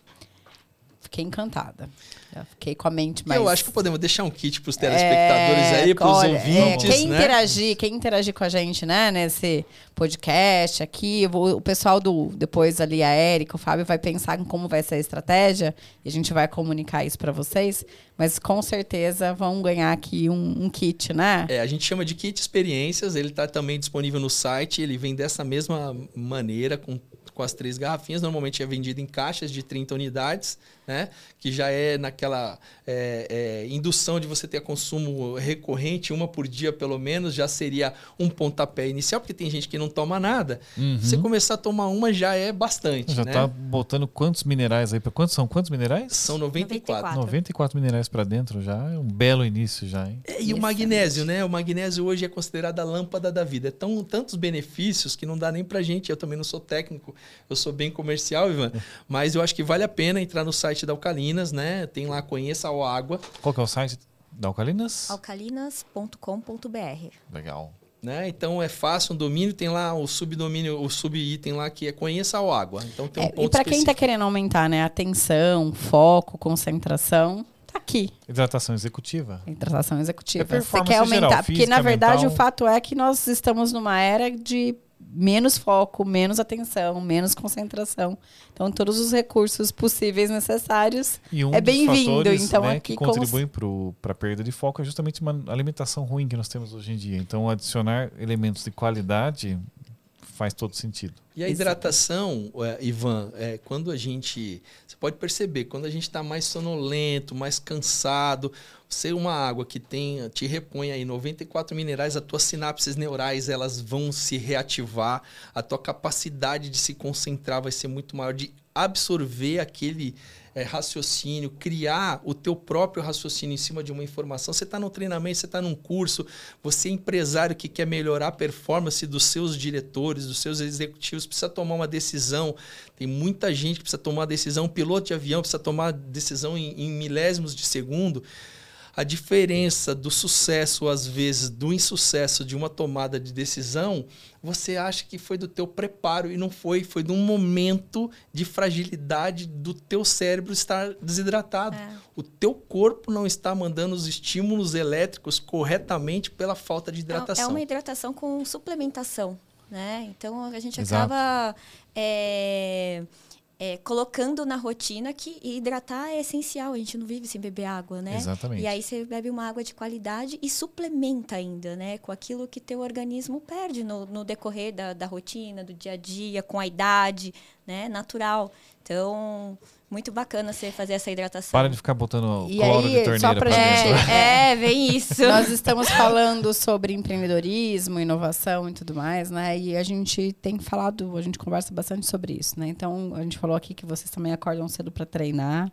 [SPEAKER 2] Fiquei encantada. Já fiquei com a mente mais.
[SPEAKER 3] Eu acho que podemos deixar um kit para os telespectadores é, aí, para os ouvintes.
[SPEAKER 2] É, quem
[SPEAKER 3] né?
[SPEAKER 2] interagir, quem interagir com a gente, né, nesse podcast aqui, o, o pessoal do depois ali a Érica, o Fábio vai pensar em como vai ser a estratégia e a gente vai comunicar isso para vocês. Mas com certeza vão ganhar aqui um, um, kit, né?
[SPEAKER 3] É, a gente chama de kit experiências. Ele está também disponível no site. Ele vem dessa mesma maneira com com as três garrafinhas. Normalmente é vendido em caixas de 30 unidades, né? Que já é naquela é, é, indução de você ter consumo recorrente, uma por dia pelo menos, já seria um pontapé inicial, porque tem gente que não toma nada. Uhum. Você começar a tomar uma já é bastante.
[SPEAKER 1] Já
[SPEAKER 3] né?
[SPEAKER 1] tá botando quantos minerais aí? Quantos são quantos minerais?
[SPEAKER 3] São 94. 94,
[SPEAKER 1] 94 minerais para dentro já. É um belo início já, hein?
[SPEAKER 3] É, e o magnésio, né? O magnésio hoje é considerado a lâmpada da vida. É tão, tantos benefícios que não dá nem pra gente. Eu também não sou técnico, eu sou bem comercial, Ivan. Mas eu acho que vale a pena entrar no site da Alcalinas, né? Tem lá Conheça a Água.
[SPEAKER 1] Qual que é o site da Alcalinas?
[SPEAKER 4] alcalinas.com.br.
[SPEAKER 1] Legal.
[SPEAKER 3] Né? Então é fácil, um domínio tem lá o subdomínio, o subitem lá que é conheça a água. Então tem um é, ponto
[SPEAKER 2] E para quem está querendo aumentar, né, atenção, foco, concentração, tá aqui.
[SPEAKER 1] Hidratação executiva.
[SPEAKER 2] Hidratação executiva. É Você quer aumentar, geral, porque na verdade mental. o fato é que nós estamos numa era de menos foco, menos atenção, menos concentração. Então, todos os recursos possíveis necessários
[SPEAKER 1] um
[SPEAKER 2] é bem-vindo. Então,
[SPEAKER 1] né,
[SPEAKER 2] aqui
[SPEAKER 1] que contribuem para a perda de foco é justamente uma alimentação ruim que nós temos hoje em dia. Então, adicionar elementos de qualidade faz todo sentido.
[SPEAKER 3] E a hidratação, é, Ivan, é, quando a gente. Você pode perceber, quando a gente está mais sonolento, mais cansado, ser uma água que tem, te repõe aí 94 minerais, as tuas sinapses neurais elas vão se reativar, a tua capacidade de se concentrar vai ser muito maior, de absorver aquele é, raciocínio, criar o teu próprio raciocínio em cima de uma informação. Você está no treinamento, você está num curso, você é empresário que quer melhorar a performance dos seus diretores, dos seus executivos, precisa tomar uma decisão. Tem muita gente que precisa tomar decisão, piloto de avião precisa tomar decisão em, em milésimos de segundo a diferença do sucesso, às vezes, do insucesso de uma tomada de decisão, você acha que foi do teu preparo e não foi, foi de um momento de fragilidade do teu cérebro estar desidratado. É. O teu corpo não está mandando os estímulos elétricos corretamente pela falta de hidratação.
[SPEAKER 4] É uma hidratação com suplementação. Né? Então a gente Exato. acaba é, é, colocando na rotina que hidratar é essencial. A gente não vive sem beber água, né?
[SPEAKER 1] Exatamente.
[SPEAKER 4] E aí você bebe uma água de qualidade e suplementa ainda, né? Com aquilo que teu organismo perde no, no decorrer da, da rotina, do dia a dia, com a idade, né? Natural. Então, muito bacana você fazer essa hidratação.
[SPEAKER 1] Para de ficar botando
[SPEAKER 2] E
[SPEAKER 1] cloro
[SPEAKER 2] aí,
[SPEAKER 1] de torneira
[SPEAKER 2] só pra
[SPEAKER 1] pra
[SPEAKER 2] gente-
[SPEAKER 4] É, é, vem isso.
[SPEAKER 2] Nós estamos falando sobre empreendedorismo, inovação e tudo mais, né? E a gente tem falado, a gente conversa bastante sobre isso, né? Então, a gente falou aqui que vocês também acordam cedo para treinar,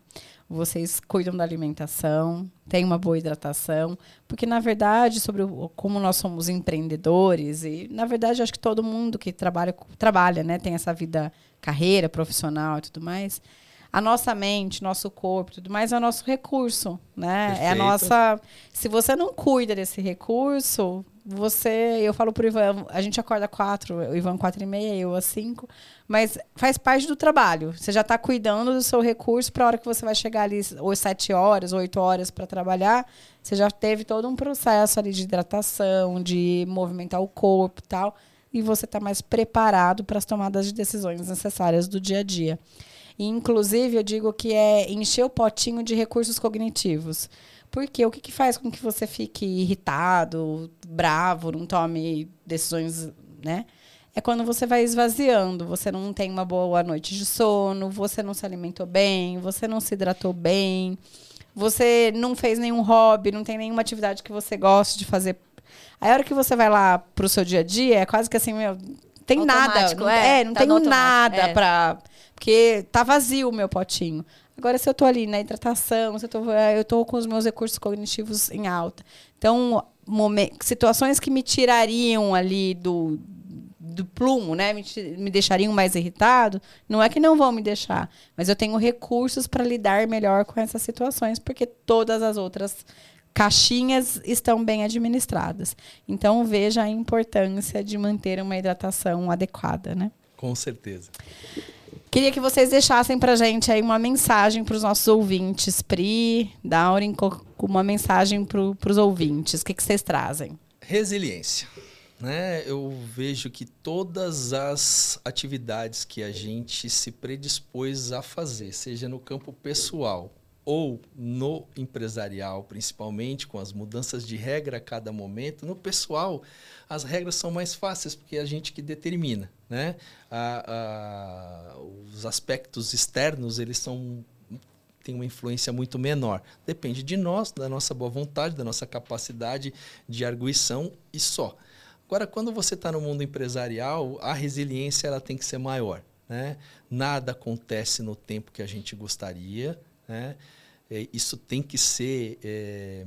[SPEAKER 2] vocês cuidam da alimentação, têm uma boa hidratação, porque na verdade, sobre o, como nós somos empreendedores e na verdade acho que todo mundo que trabalha trabalha, né, tem essa vida carreira profissional e tudo mais. A nossa mente, nosso corpo, tudo mais é o nosso recurso, né? É a
[SPEAKER 3] Perfeito.
[SPEAKER 2] nossa se você não cuida desse recurso, você, eu falo pro Ivan, a gente acorda quatro, o Ivan quatro e meia, eu às cinco, mas faz parte do trabalho. Você já está cuidando do seu recurso para a hora que você vai chegar ali, ou sete horas, oito horas para trabalhar, você já teve todo um processo ali de hidratação, de movimentar o corpo e tal, e você está mais preparado para as tomadas de decisões necessárias do dia a dia. E, inclusive, eu digo que é encher o potinho de recursos cognitivos. Porque o que, que faz com que você fique irritado, bravo, não tome decisões, né? É quando você vai esvaziando, você não tem uma boa noite de sono, você não se alimentou bem, você não se hidratou bem, você não fez nenhum hobby, não tem nenhuma atividade que você goste de fazer. Aí a hora que você vai lá pro seu dia a dia, é quase que assim, meu, tem nada.
[SPEAKER 4] Automático, é,
[SPEAKER 2] é, não
[SPEAKER 4] tá
[SPEAKER 2] tenho nada
[SPEAKER 4] é.
[SPEAKER 2] pra. Porque tá vazio o meu potinho. Agora, se eu tô ali na hidratação, se eu tô, eu tô com os meus recursos cognitivos em alta. Então, situações que me tirariam ali do, do plumo, né? Me, me deixariam mais irritado, não é que não vão me deixar, mas eu tenho recursos para lidar melhor com essas situações, porque todas as outras caixinhas estão bem administradas. Então, veja a importância de manter uma hidratação adequada, né?
[SPEAKER 3] Com certeza.
[SPEAKER 2] Queria que vocês deixassem pra gente aí uma mensagem para os nossos ouvintes. Pri, Daurin, uma mensagem para os ouvintes. O que, que vocês trazem?
[SPEAKER 3] Resiliência. Né? Eu vejo que todas as atividades que a gente se predispôs a fazer, seja no campo pessoal ou no empresarial, principalmente com as mudanças de regra a cada momento, no pessoal as regras são mais fáceis porque é a gente que determina, né? A- a- os aspectos externos eles são tem uma influência muito menor. Depende de nós, da nossa boa vontade, da nossa capacidade de arguição e só. Agora, quando você está no mundo empresarial, a resiliência ela tem que ser maior. Né? Nada acontece no tempo que a gente gostaria. Né? É, Isso tem que ser é,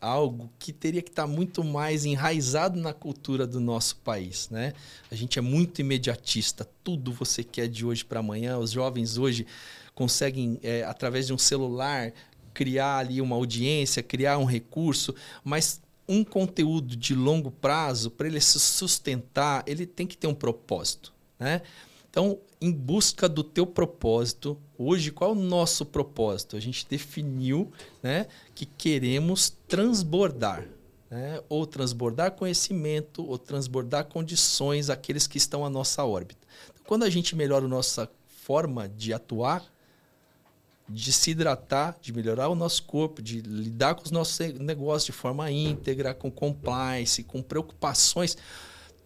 [SPEAKER 3] algo que teria que estar muito mais enraizado na cultura do nosso país. Né? A gente é muito imediatista. Tudo você quer de hoje para amanhã. Os jovens hoje conseguem, é, através de um celular, criar ali uma audiência, criar um recurso, mas um conteúdo de longo prazo, para ele se sustentar, ele tem que ter um propósito. Né? Então, em busca do teu propósito, hoje, qual é o nosso propósito? A gente definiu né, que queremos transbordar. Né? Ou transbordar conhecimento, ou transbordar condições àqueles que estão à nossa órbita. Então, quando a gente melhora a nossa forma de atuar, de se hidratar, de melhorar o nosso corpo, de lidar com os nossos negócios de forma íntegra, com compliance, com preocupações,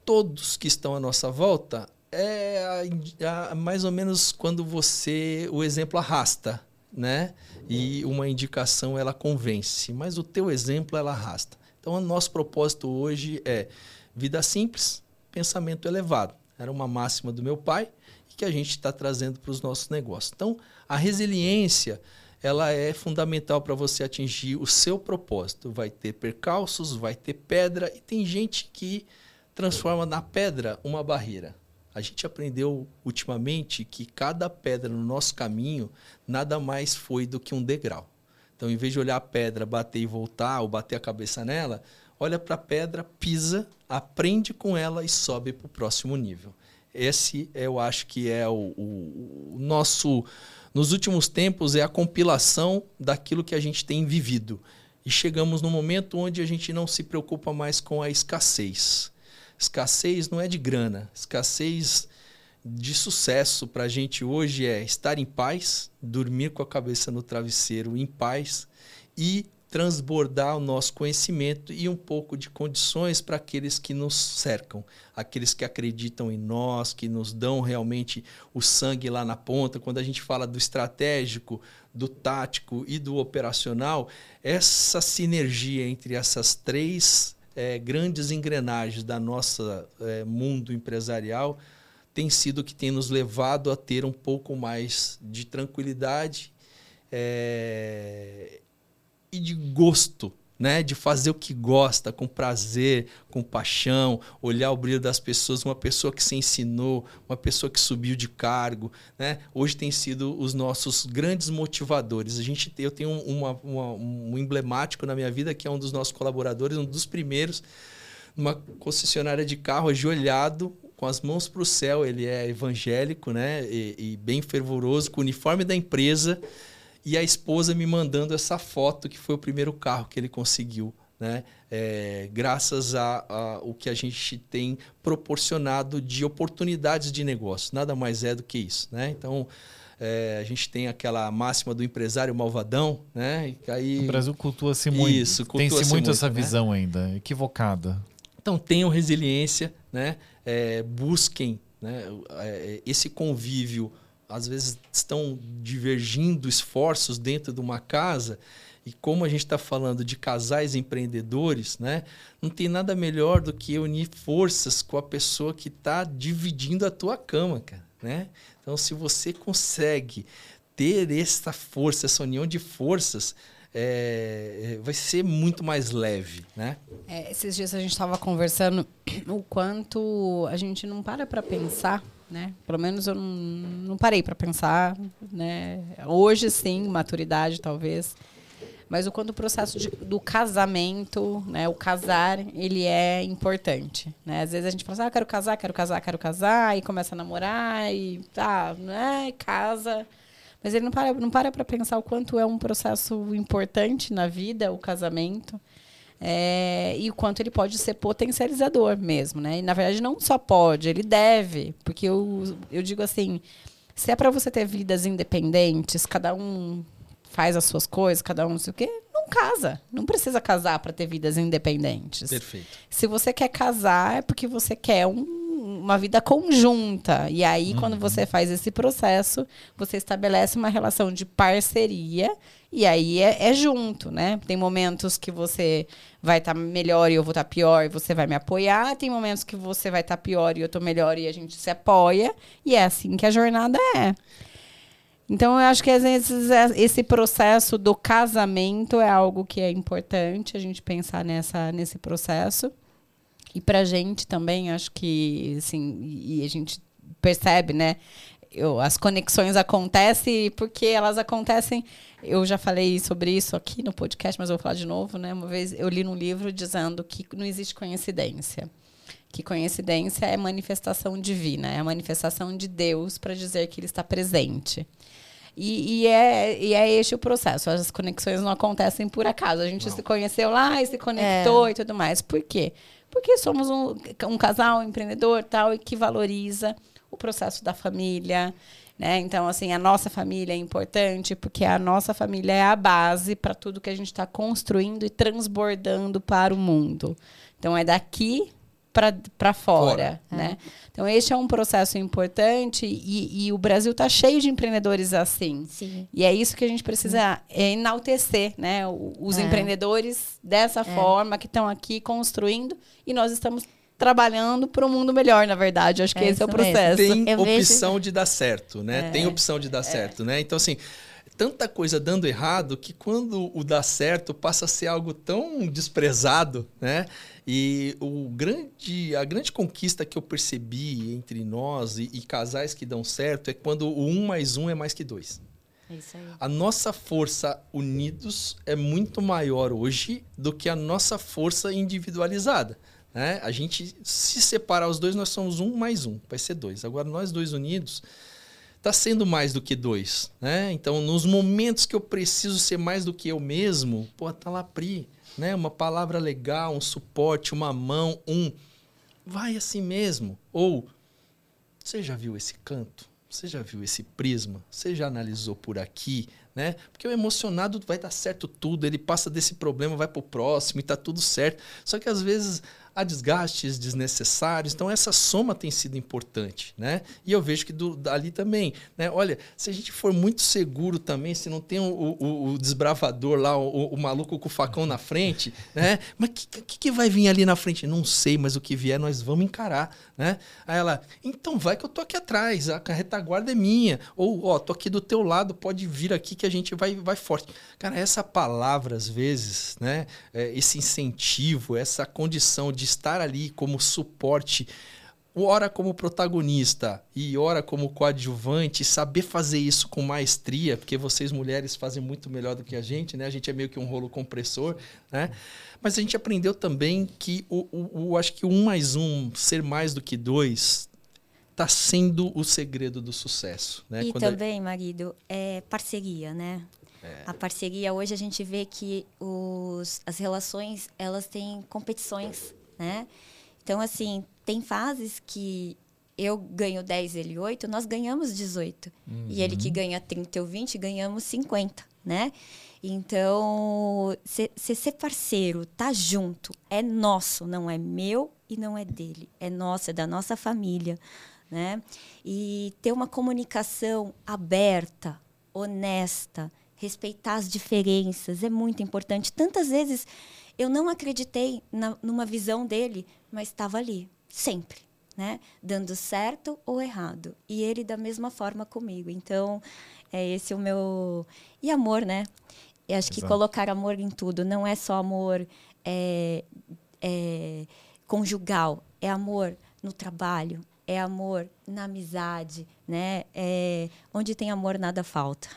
[SPEAKER 3] todos que estão à nossa volta, é a- a- mais ou menos quando você o exemplo arrasta, né? E uma indicação ela convence, mas o teu exemplo ela arrasta. Então o nosso propósito hoje é vida simples, pensamento elevado. Era uma máxima do meu pai e que a gente está trazendo para os nossos negócios. Então a resiliência ela é fundamental para você atingir o seu propósito. Vai ter percalços, vai ter pedra e tem gente que transforma na pedra uma barreira. A gente aprendeu ultimamente que cada pedra no nosso caminho nada mais foi do que um degrau. Então, em vez de olhar a pedra, bater e voltar, ou bater a cabeça nela, olha para a pedra, pisa, aprende com ela e sobe para o próximo nível. Esse, eu acho que é o, o- o nosso. Nos últimos tempos, é a compilação daquilo que a gente tem vivido. E chegamos num momento onde a gente não se preocupa mais com a escassez. Escassez não é de grana, escassez de sucesso para a gente hoje é estar em paz, dormir com a cabeça no travesseiro em paz e transbordar o nosso conhecimento e um pouco de condições para aqueles que nos cercam, aqueles que acreditam em nós, que nos dão realmente o sangue lá na ponta. Quando a gente fala do estratégico, do tático e do operacional, essa sinergia entre essas três é, grandes engrenagens da nossa é, mundo empresarial tem sido o que tem nos levado a ter um pouco mais de tranquilidade é, e de gosto, né? De fazer o que gosta, com prazer, com paixão, olhar o brilho das pessoas, uma pessoa que se ensinou, uma pessoa que subiu de cargo, né? Hoje tem sido os nossos grandes motivadores. A gente, eu tenho uma, uma, um emblemático na minha vida que é um dos nossos colaboradores, um dos primeiros, numa concessionária de carro, ajoelhado, com as mãos para o céu. Ele é evangélico, né? E, e bem fervoroso, com o uniforme da empresa e a esposa me mandando essa foto que foi o primeiro carro que ele conseguiu, né? É, graças a, a, o que a gente tem proporcionado de oportunidades de negócio, nada mais é do que isso, né? Então é, a gente tem aquela máxima do empresário malvadão, né?
[SPEAKER 1] E aí, o Brasil cultua-se muito,
[SPEAKER 3] isso,
[SPEAKER 1] cultua tem-se muito,
[SPEAKER 3] muito
[SPEAKER 1] essa
[SPEAKER 3] né?
[SPEAKER 1] visão ainda, equivocada.
[SPEAKER 3] Então tenham resiliência, né? É, busquem né? É, esse convívio às vezes estão divergindo esforços dentro de uma casa e como a gente está falando de casais empreendedores, né, não tem nada melhor do que unir forças com a pessoa que está dividindo a tua cama, cara, né? Então, se você consegue ter essa força, essa união de forças, é, vai ser muito mais leve, né?
[SPEAKER 2] É, esses dias a gente estava conversando o quanto a gente não para para pensar né? Pelo menos eu não, não parei para pensar, né? Hoje sim, maturidade talvez, mas o quanto o processo de, do casamento, né? O casar, ele é importante, né? Às vezes a gente fala assim, ah, quero casar, quero casar, quero casar, e começa a namorar e tá, né? Casa, mas ele não para não para para pensar o quanto é um processo importante na vida, o casamento. É, e o quanto ele pode ser potencializador mesmo, né? E, na verdade, não só pode, ele deve. Porque eu, eu digo assim, se é para você ter vidas independentes, cada um faz as suas coisas, cada um não sei o quê, não casa. Não precisa casar para ter vidas independentes.
[SPEAKER 3] Perfeito.
[SPEAKER 2] Se você quer casar, é porque você quer um, uma vida conjunta. E aí, uhum. quando você faz esse processo, você estabelece uma relação de parceria e aí é, é junto, né? Tem momentos que você vai estar tá melhor e eu vou estar tá pior e você vai me apoiar. Tem momentos que você vai estar tá pior e eu estou melhor e a gente se apoia. E é assim que a jornada é. Então, eu acho que às vezes é, esse processo do casamento é algo que é importante a gente pensar nessa, nesse processo. E para a gente também, acho que, assim, e a gente percebe, né? Eu, as conexões acontecem porque elas acontecem eu já falei sobre isso aqui no podcast, mas eu vou falar de novo, né? Uma vez eu li num livro dizendo que não existe coincidência. Que coincidência é manifestação divina, é a manifestação de Deus para dizer que ele está presente. E, e, é, e é este o processo. As conexões não acontecem por acaso. A gente não. se conheceu lá e se conectou é. e tudo mais. Por quê? Porque somos um, um casal um empreendedor tal e que valoriza o processo da família, né? Então, assim, a nossa família é importante porque a nossa família é a base para tudo que a gente está construindo e transbordando para o mundo. Então, é daqui para fora, fora, né? É. Então, este é um processo importante e, e o Brasil está cheio de empreendedores assim.
[SPEAKER 4] Sim.
[SPEAKER 2] E é isso que a gente precisa é, enaltecer, né? Os é. empreendedores dessa é. forma que estão aqui construindo e nós estamos trabalhando para um mundo melhor, na verdade. Acho que é esse é o processo.
[SPEAKER 3] Tem Eu opção vejo... de dar certo, né? É. Tem opção de dar é. certo, né? Então, assim, tanta coisa dando errado que quando o dar certo passa a ser algo tão desprezado, né? E o grande, a grande conquista que eu percebi entre nós e, e casais que dão certo é quando o um mais um é mais que dois.
[SPEAKER 4] É
[SPEAKER 3] a nossa força unidos é muito maior hoje do que a nossa força individualizada. Né? A gente, se separar os dois, nós somos um mais um, vai ser dois. Agora, nós dois unidos, está sendo mais do que dois. Né? Então, nos momentos que eu preciso ser mais do que eu mesmo, pô, tá lá Pri, né? uma palavra legal, um suporte, uma mão, um. Vai assim mesmo. Ou você já viu esse canto? Você já viu esse prisma? Você já analisou por aqui? Né? Porque o emocionado vai dar certo tudo, ele passa desse problema, vai pro próximo e tá tudo certo. Só que às vezes há desgastes desnecessários. Então, essa soma tem sido importante, né? E eu vejo que do, dali também, né? Olha, se a gente for muito seguro também, se não tem o, o, o desbravador lá, o, o, maluco com o facão na frente, né? Mas o que, que, que, vai vir ali na frente? Não sei, mas o que vier nós vamos encarar, né? Aí ela, então vai que eu tô aqui atrás, a retaguarda é minha. Ou, ó, tô aqui do teu lado, pode vir aqui que a gente vai, vai forte. Cara, essa palavra, às vezes, né? É, esse incentivo, essa condição de de estar ali como suporte, ora como protagonista e ora como coadjuvante, saber fazer isso com maestria, porque vocês mulheres fazem muito melhor do que a gente, né? A gente é meio que um rolo compressor, né? Mas a gente aprendeu também que o, o, o acho que um mais um, ser mais do que dois, está sendo o segredo do sucesso. Né?
[SPEAKER 4] E Quando também, a... marido, é parceria, né? É. A parceria, hoje a gente vê que os, as relações, elas têm competições né? Então, assim, tem fases que eu ganho 10, ele 8, nós ganhamos 18. Uhum. E ele que uhum. ganha 30 ou 20, ganhamos 50, né? Então, ser, ser parceiro, tá junto, é nosso, não é meu e não é dele. É nosso, é da nossa família, né? E ter uma comunicação aberta, honesta, respeitar as diferenças é muito importante. Tantas vezes eu não acreditei na, numa visão dele, mas estava ali, sempre, né? Dando certo ou errado. E ele da mesma forma comigo. Então, é esse o meu. E amor, né? Eu acho Exato. que colocar amor em tudo não é só amor é, é, conjugal, é amor no trabalho, é amor na amizade, né? É, onde tem amor, nada falta.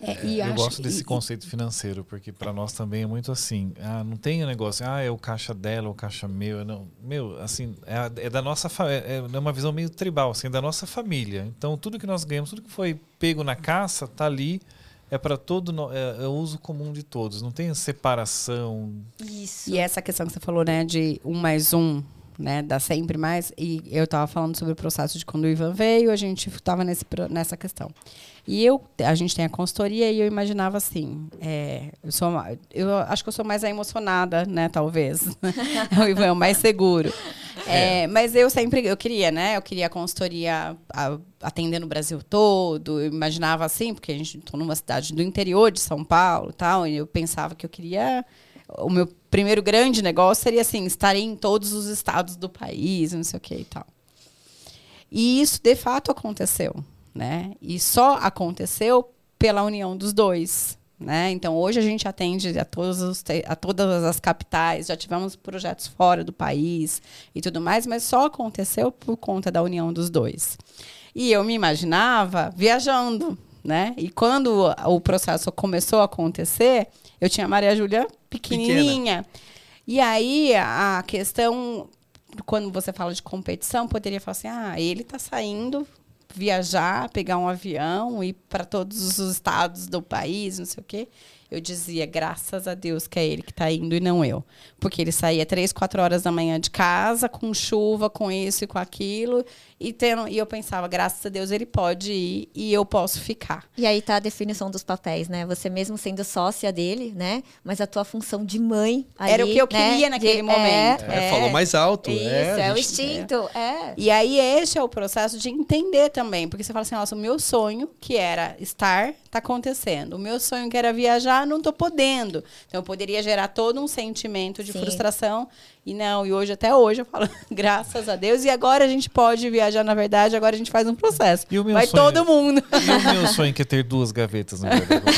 [SPEAKER 1] É, é, eu gosto desse conceito financeiro, porque para nós também é muito assim. Ah, não tem o um negócio, ah, é o caixa dela, o caixa meu. Não, meu, assim, é, é da nossa é, é uma visão meio tribal, assim, da nossa família. Então, tudo que nós ganhamos, tudo que foi pego na caça, tá ali. É para todo é, é o uso comum de todos, não tem separação.
[SPEAKER 2] Isso. E essa questão que você falou, né, de um mais um, né? Dá sempre mais. E eu estava falando sobre o processo de quando o Ivan veio, a gente estava nessa questão. E eu, a gente tem a consultoria e eu imaginava assim, é, eu sou, eu acho que eu sou mais emocionada, né, talvez. o Ivan é o mais seguro. É. É, mas eu sempre, eu queria, né, eu queria a consultoria a, atendendo o Brasil todo, eu imaginava assim, porque a gente estou numa cidade do interior de São Paulo, tal, e eu pensava que eu queria o meu primeiro grande negócio seria assim, estar em todos os estados do país, não sei o que e tal. E isso de fato aconteceu, né? E só aconteceu pela união dos dois, né? Então hoje a gente atende a, todos os, a todas as capitais, já tivemos projetos fora do país e tudo mais, mas só aconteceu por conta da união dos dois. E eu me imaginava viajando, né? E quando o processo começou a acontecer, eu tinha a Maria Júlia pequenininha. Pequena. E aí a questão, quando você fala de competição, poderia falar assim: ah, ele está saindo viajar, pegar um avião, ir para todos os estados do país, não sei o quê. Eu dizia, graças a Deus que é ele que está indo e não eu. Porque ele saía três, quatro horas da manhã de casa, com chuva, com isso e com aquilo. E, tendo, e eu pensava, graças a Deus ele pode ir e eu posso ficar.
[SPEAKER 4] E aí tá a definição dos papéis, né? Você mesmo sendo sócia dele, né? Mas a tua função de mãe. Ali,
[SPEAKER 2] Era o que eu né? queria naquele de, momento.
[SPEAKER 3] É, é, falou mais alto.
[SPEAKER 4] Isso,
[SPEAKER 3] é,
[SPEAKER 4] é o instinto. É.
[SPEAKER 2] E aí esse é o processo de entender também. Porque você fala assim, nossa, o meu sonho, que era estar, tá acontecendo. O meu sonho, que era viajar, não tô podendo. Então poderia gerar todo um sentimento de Sim. frustração e não, e hoje, até hoje, eu falo, graças a Deus. E agora a gente pode viajar, na verdade, agora a gente faz um processo. Vai sonho, todo mundo.
[SPEAKER 1] E o meu sonho que é ter duas gavetas, na verdade.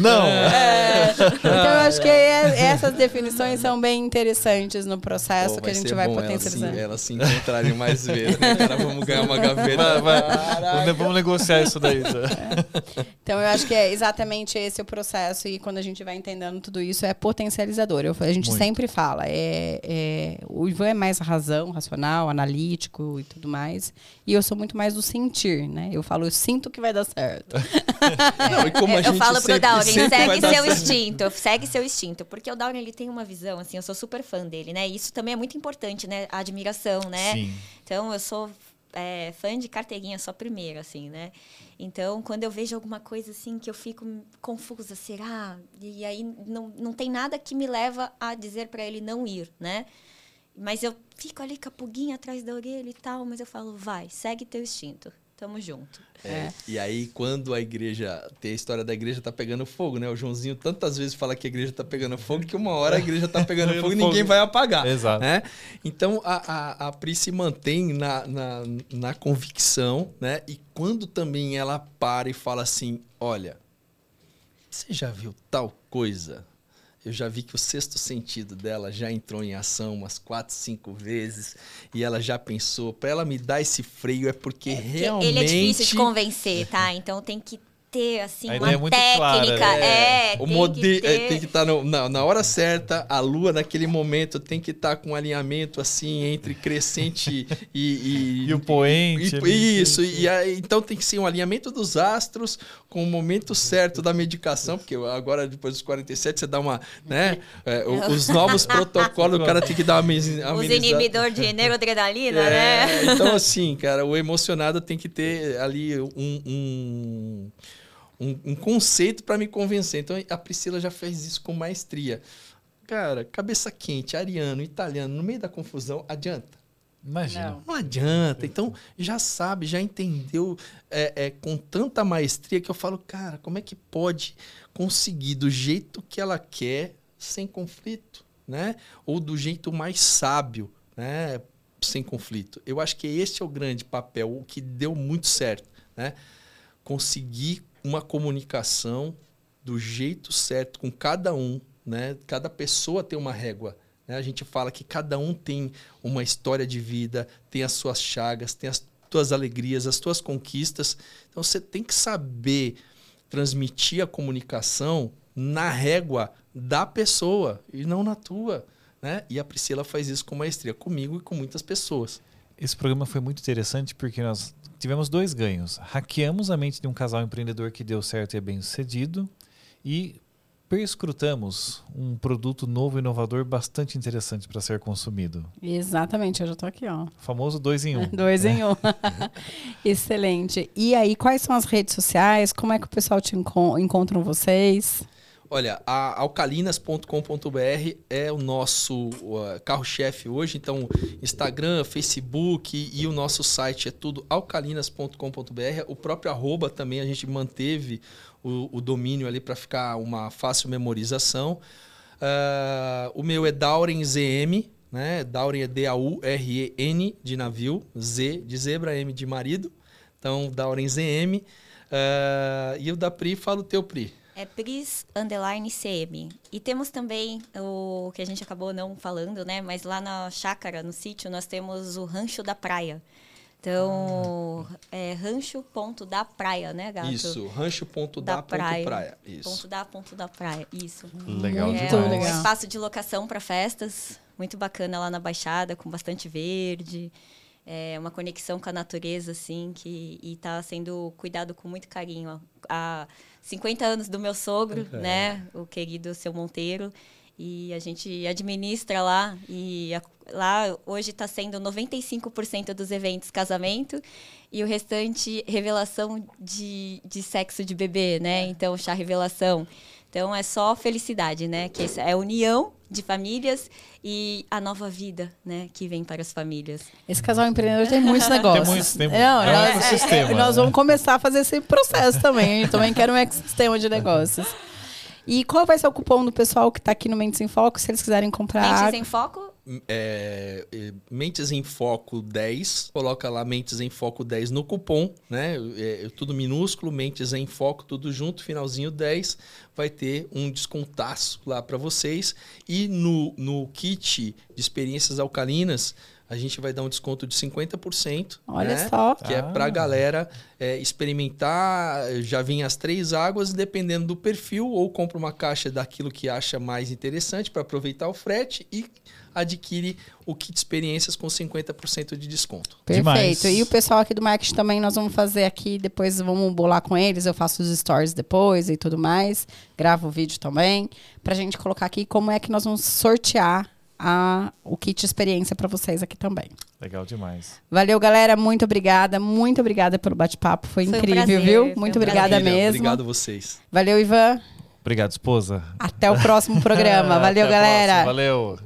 [SPEAKER 1] não!
[SPEAKER 2] É, então, eu acho que é, essas definições são bem interessantes no processo Pô, que a gente vai potencializar.
[SPEAKER 3] Elas se, elas se encontrarem mais vezes, né? Cara, vamos ganhar uma gaveta.
[SPEAKER 1] Vai, vai. Vamos negociar isso daí. É.
[SPEAKER 2] Então, eu acho que é exatamente esse o processo. E quando a gente vai entendendo tudo isso, isso é potencializador. Eu, a gente Muito. sempre fala. É, é, o Ivan é mais razão, racional, analítico e tudo mais. E eu sou muito mais do sentir, né? Eu falo, eu sinto que vai dar certo.
[SPEAKER 3] Não, e como a
[SPEAKER 4] eu falo pro
[SPEAKER 3] sempre-
[SPEAKER 4] Dauren,
[SPEAKER 3] sempre vai
[SPEAKER 4] segue seu
[SPEAKER 3] certo.
[SPEAKER 4] instinto, segue seu instinto. Porque o Dauren, ele tem uma visão, assim, eu sou super fã dele, né? E isso também é muito importante, né? A admiração, né?
[SPEAKER 1] Sim.
[SPEAKER 4] Então, eu sou é, fã de carteirinha só primeiro, assim, né? Então, quando eu vejo alguma coisa, assim, que eu fico confusa, será? E aí, não, não tem nada que me leva a dizer para ele não ir, né? Mas eu fico ali com a atrás da orelha e tal, mas eu falo, vai, segue teu instinto. Tamo junto.
[SPEAKER 3] É, E aí, quando a igreja. Tem a história da igreja tá pegando fogo, né? O Joãozinho tantas vezes fala que a igreja tá pegando fogo que uma hora a igreja tá pegando fogo e
[SPEAKER 1] fogo.
[SPEAKER 3] ninguém vai apagar.
[SPEAKER 1] Exato.
[SPEAKER 3] Né? Então a, a, a Pri se mantém na, na, na convicção, né? E quando também ela para e fala assim: olha, você já viu tal coisa? Eu já vi que o sexto sentido dela já entrou em ação umas quatro, cinco vezes e ela já pensou. Para ela me dar esse freio é porque
[SPEAKER 4] Porque
[SPEAKER 3] realmente
[SPEAKER 4] Ele é difícil de convencer, tá? Então tem que ter, assim,
[SPEAKER 1] A
[SPEAKER 4] uma
[SPEAKER 1] ideia é muito
[SPEAKER 4] técnica.
[SPEAKER 1] clara,
[SPEAKER 4] É,
[SPEAKER 3] o
[SPEAKER 4] tem
[SPEAKER 3] mode...
[SPEAKER 4] que ter...
[SPEAKER 3] é, tem que estar na, na hora certa, a lua naquele momento tem que estar com um alinhamento assim entre crescente e, e,
[SPEAKER 1] E o poente.
[SPEAKER 3] e-
[SPEAKER 1] ali.
[SPEAKER 3] isso, e então tem que ser um alinhamento dos astros com o momento certo da medicação, porque agora depois dos 47 você dá uma, né, é, os novos protocolos, o cara tem que dar uma ameniz-
[SPEAKER 4] Os
[SPEAKER 3] amenizada.
[SPEAKER 4] inibidor de neuroadrenalina,
[SPEAKER 3] É,
[SPEAKER 4] né?
[SPEAKER 3] Então, assim, cara, o emocionado tem que ter ali um, um, um, um conceito para me convencer. Então, a Priscila já fez isso com maestria. Cara, cabeça quente, ariano, italiano, no meio da confusão, adianta?
[SPEAKER 1] Imagina.
[SPEAKER 2] Não.
[SPEAKER 3] Não adianta. Então, já sabe, já entendeu é, é, com tanta maestria que eu falo, cara, como é que pode conseguir do jeito que ela quer, sem conflito, né? Ou do jeito mais sábio, né? Sem conflito. Eu acho que esse é o grande papel, o que deu muito certo, né? Conseguir uma comunicação do jeito certo com cada um, né? Cada pessoa tem uma régua. né? A gente fala que cada um tem uma história de vida, tem as suas chagas, tem as tuas alegrias, as tuas conquistas. Então você tem que saber transmitir a comunicação na régua da pessoa e não na tua. Né? E a Priscila faz isso com maestria, comigo e com muitas pessoas.
[SPEAKER 1] Esse programa foi muito interessante porque nós tivemos dois ganhos. Hackeamos a mente de um casal empreendedor que deu certo e é bem sucedido e perscrutamos um produto novo e inovador bastante interessante para ser consumido.
[SPEAKER 2] Exatamente, eu já tô aqui, ó.
[SPEAKER 1] O famoso dois em um.
[SPEAKER 2] Dois em um. Excelente. E aí, quais são as redes sociais? Como é que o pessoal te enco encontram vocês?
[SPEAKER 3] Olha, a alcalinas.com.br é o nosso uh, carro-chefe hoje. Então, Instagram, Facebook e o nosso site é tudo alcalinas.com.br. O próprio arroba também a gente manteve o, o domínio ali para ficar uma fácil memorização. Uh, o meu é Dauren ZM, né? Dauren é D-A-U-R-E-N de navio, Z de zebra, M de marido. Então, Dauren ZM. Uh, e o da Pri, fala o teu Pri.
[SPEAKER 4] É Pris Underline CM. E temos também o que a gente acabou não falando, né? Mas lá na chácara, no sítio, nós temos o Rancho da Praia. Então, é rancho ponto da praia, né, gato?
[SPEAKER 3] Isso, rancho ponto da,
[SPEAKER 4] Da
[SPEAKER 3] ponto
[SPEAKER 4] praia.
[SPEAKER 3] Isso.
[SPEAKER 4] Ponto da ponto da praia, isso.
[SPEAKER 1] Legal
[SPEAKER 4] é
[SPEAKER 1] demais.
[SPEAKER 4] um
[SPEAKER 2] legal.
[SPEAKER 4] espaço de locação para festas, muito bacana lá na Baixada, com bastante verde. É uma conexão com a natureza, assim, que está sendo cuidado com muito carinho. ó. Há 50 anos do meu sogro,
[SPEAKER 3] É.
[SPEAKER 4] né? O querido seu Monteiro. E a gente administra lá. E a- lá hoje está sendo 95% dos eventos casamento e o restante revelação de, de sexo de bebê, né? Então, chá revelação. Então, é só felicidade, né? Que essa é a união de famílias e a nova vida, né? Que vem para as famílias.
[SPEAKER 2] Esse casal empreendedor tem muitos negócios.
[SPEAKER 1] muitos, tem-
[SPEAKER 2] Não,
[SPEAKER 1] é um
[SPEAKER 2] nós,
[SPEAKER 1] ecossistema,
[SPEAKER 2] é, nós
[SPEAKER 1] né?
[SPEAKER 2] vamos começar a fazer esse processo também. Gente também quer um ecossistema de negócios. E qual vai ser o cupom do pessoal que está aqui no Mentes em Foco, se eles quiserem comprar
[SPEAKER 4] Mentes em Foco,
[SPEAKER 3] É, é, Mentes em Foco 10, coloca lá Mentes em Foco 10 no cupom, né? É, é tudo minúsculo, Mentes em Foco, tudo junto, finalzinho 10, vai ter um descontaço lá para vocês. E no, no kit de experiências alcalinas, a gente vai dar um desconto de 50%.
[SPEAKER 2] Olha
[SPEAKER 3] né?
[SPEAKER 2] só.
[SPEAKER 3] Que é
[SPEAKER 1] Ah.
[SPEAKER 3] pra galera é, experimentar, já vir as três águas, dependendo do perfil, ou compra uma caixa daquilo que acha mais interessante para aproveitar o frete e adquire o kit experiências com 50% de desconto.
[SPEAKER 2] Perfeito.
[SPEAKER 1] Demais.
[SPEAKER 2] E o pessoal aqui do marketing também nós vamos fazer aqui, depois vamos bolar com eles, eu faço os stories depois e tudo mais, gravo o vídeo também, pra gente colocar aqui como é que nós vamos sortear a, o kit experiência pra vocês aqui também.
[SPEAKER 1] Legal demais.
[SPEAKER 2] Valeu, galera, muito obrigada, muito obrigada pelo bate-papo, foi,
[SPEAKER 4] Foi um
[SPEAKER 2] incrível,
[SPEAKER 4] prazer,
[SPEAKER 2] viu?
[SPEAKER 4] foi um
[SPEAKER 2] Muito
[SPEAKER 4] prazer.
[SPEAKER 2] obrigada
[SPEAKER 3] Maravilha,
[SPEAKER 2] mesmo.
[SPEAKER 3] Obrigado a vocês.
[SPEAKER 2] Valeu, Ivan.
[SPEAKER 1] Obrigado, esposa.
[SPEAKER 2] Até o próximo programa. Valeu,
[SPEAKER 1] Até
[SPEAKER 2] galera.
[SPEAKER 1] próxima. Valeu.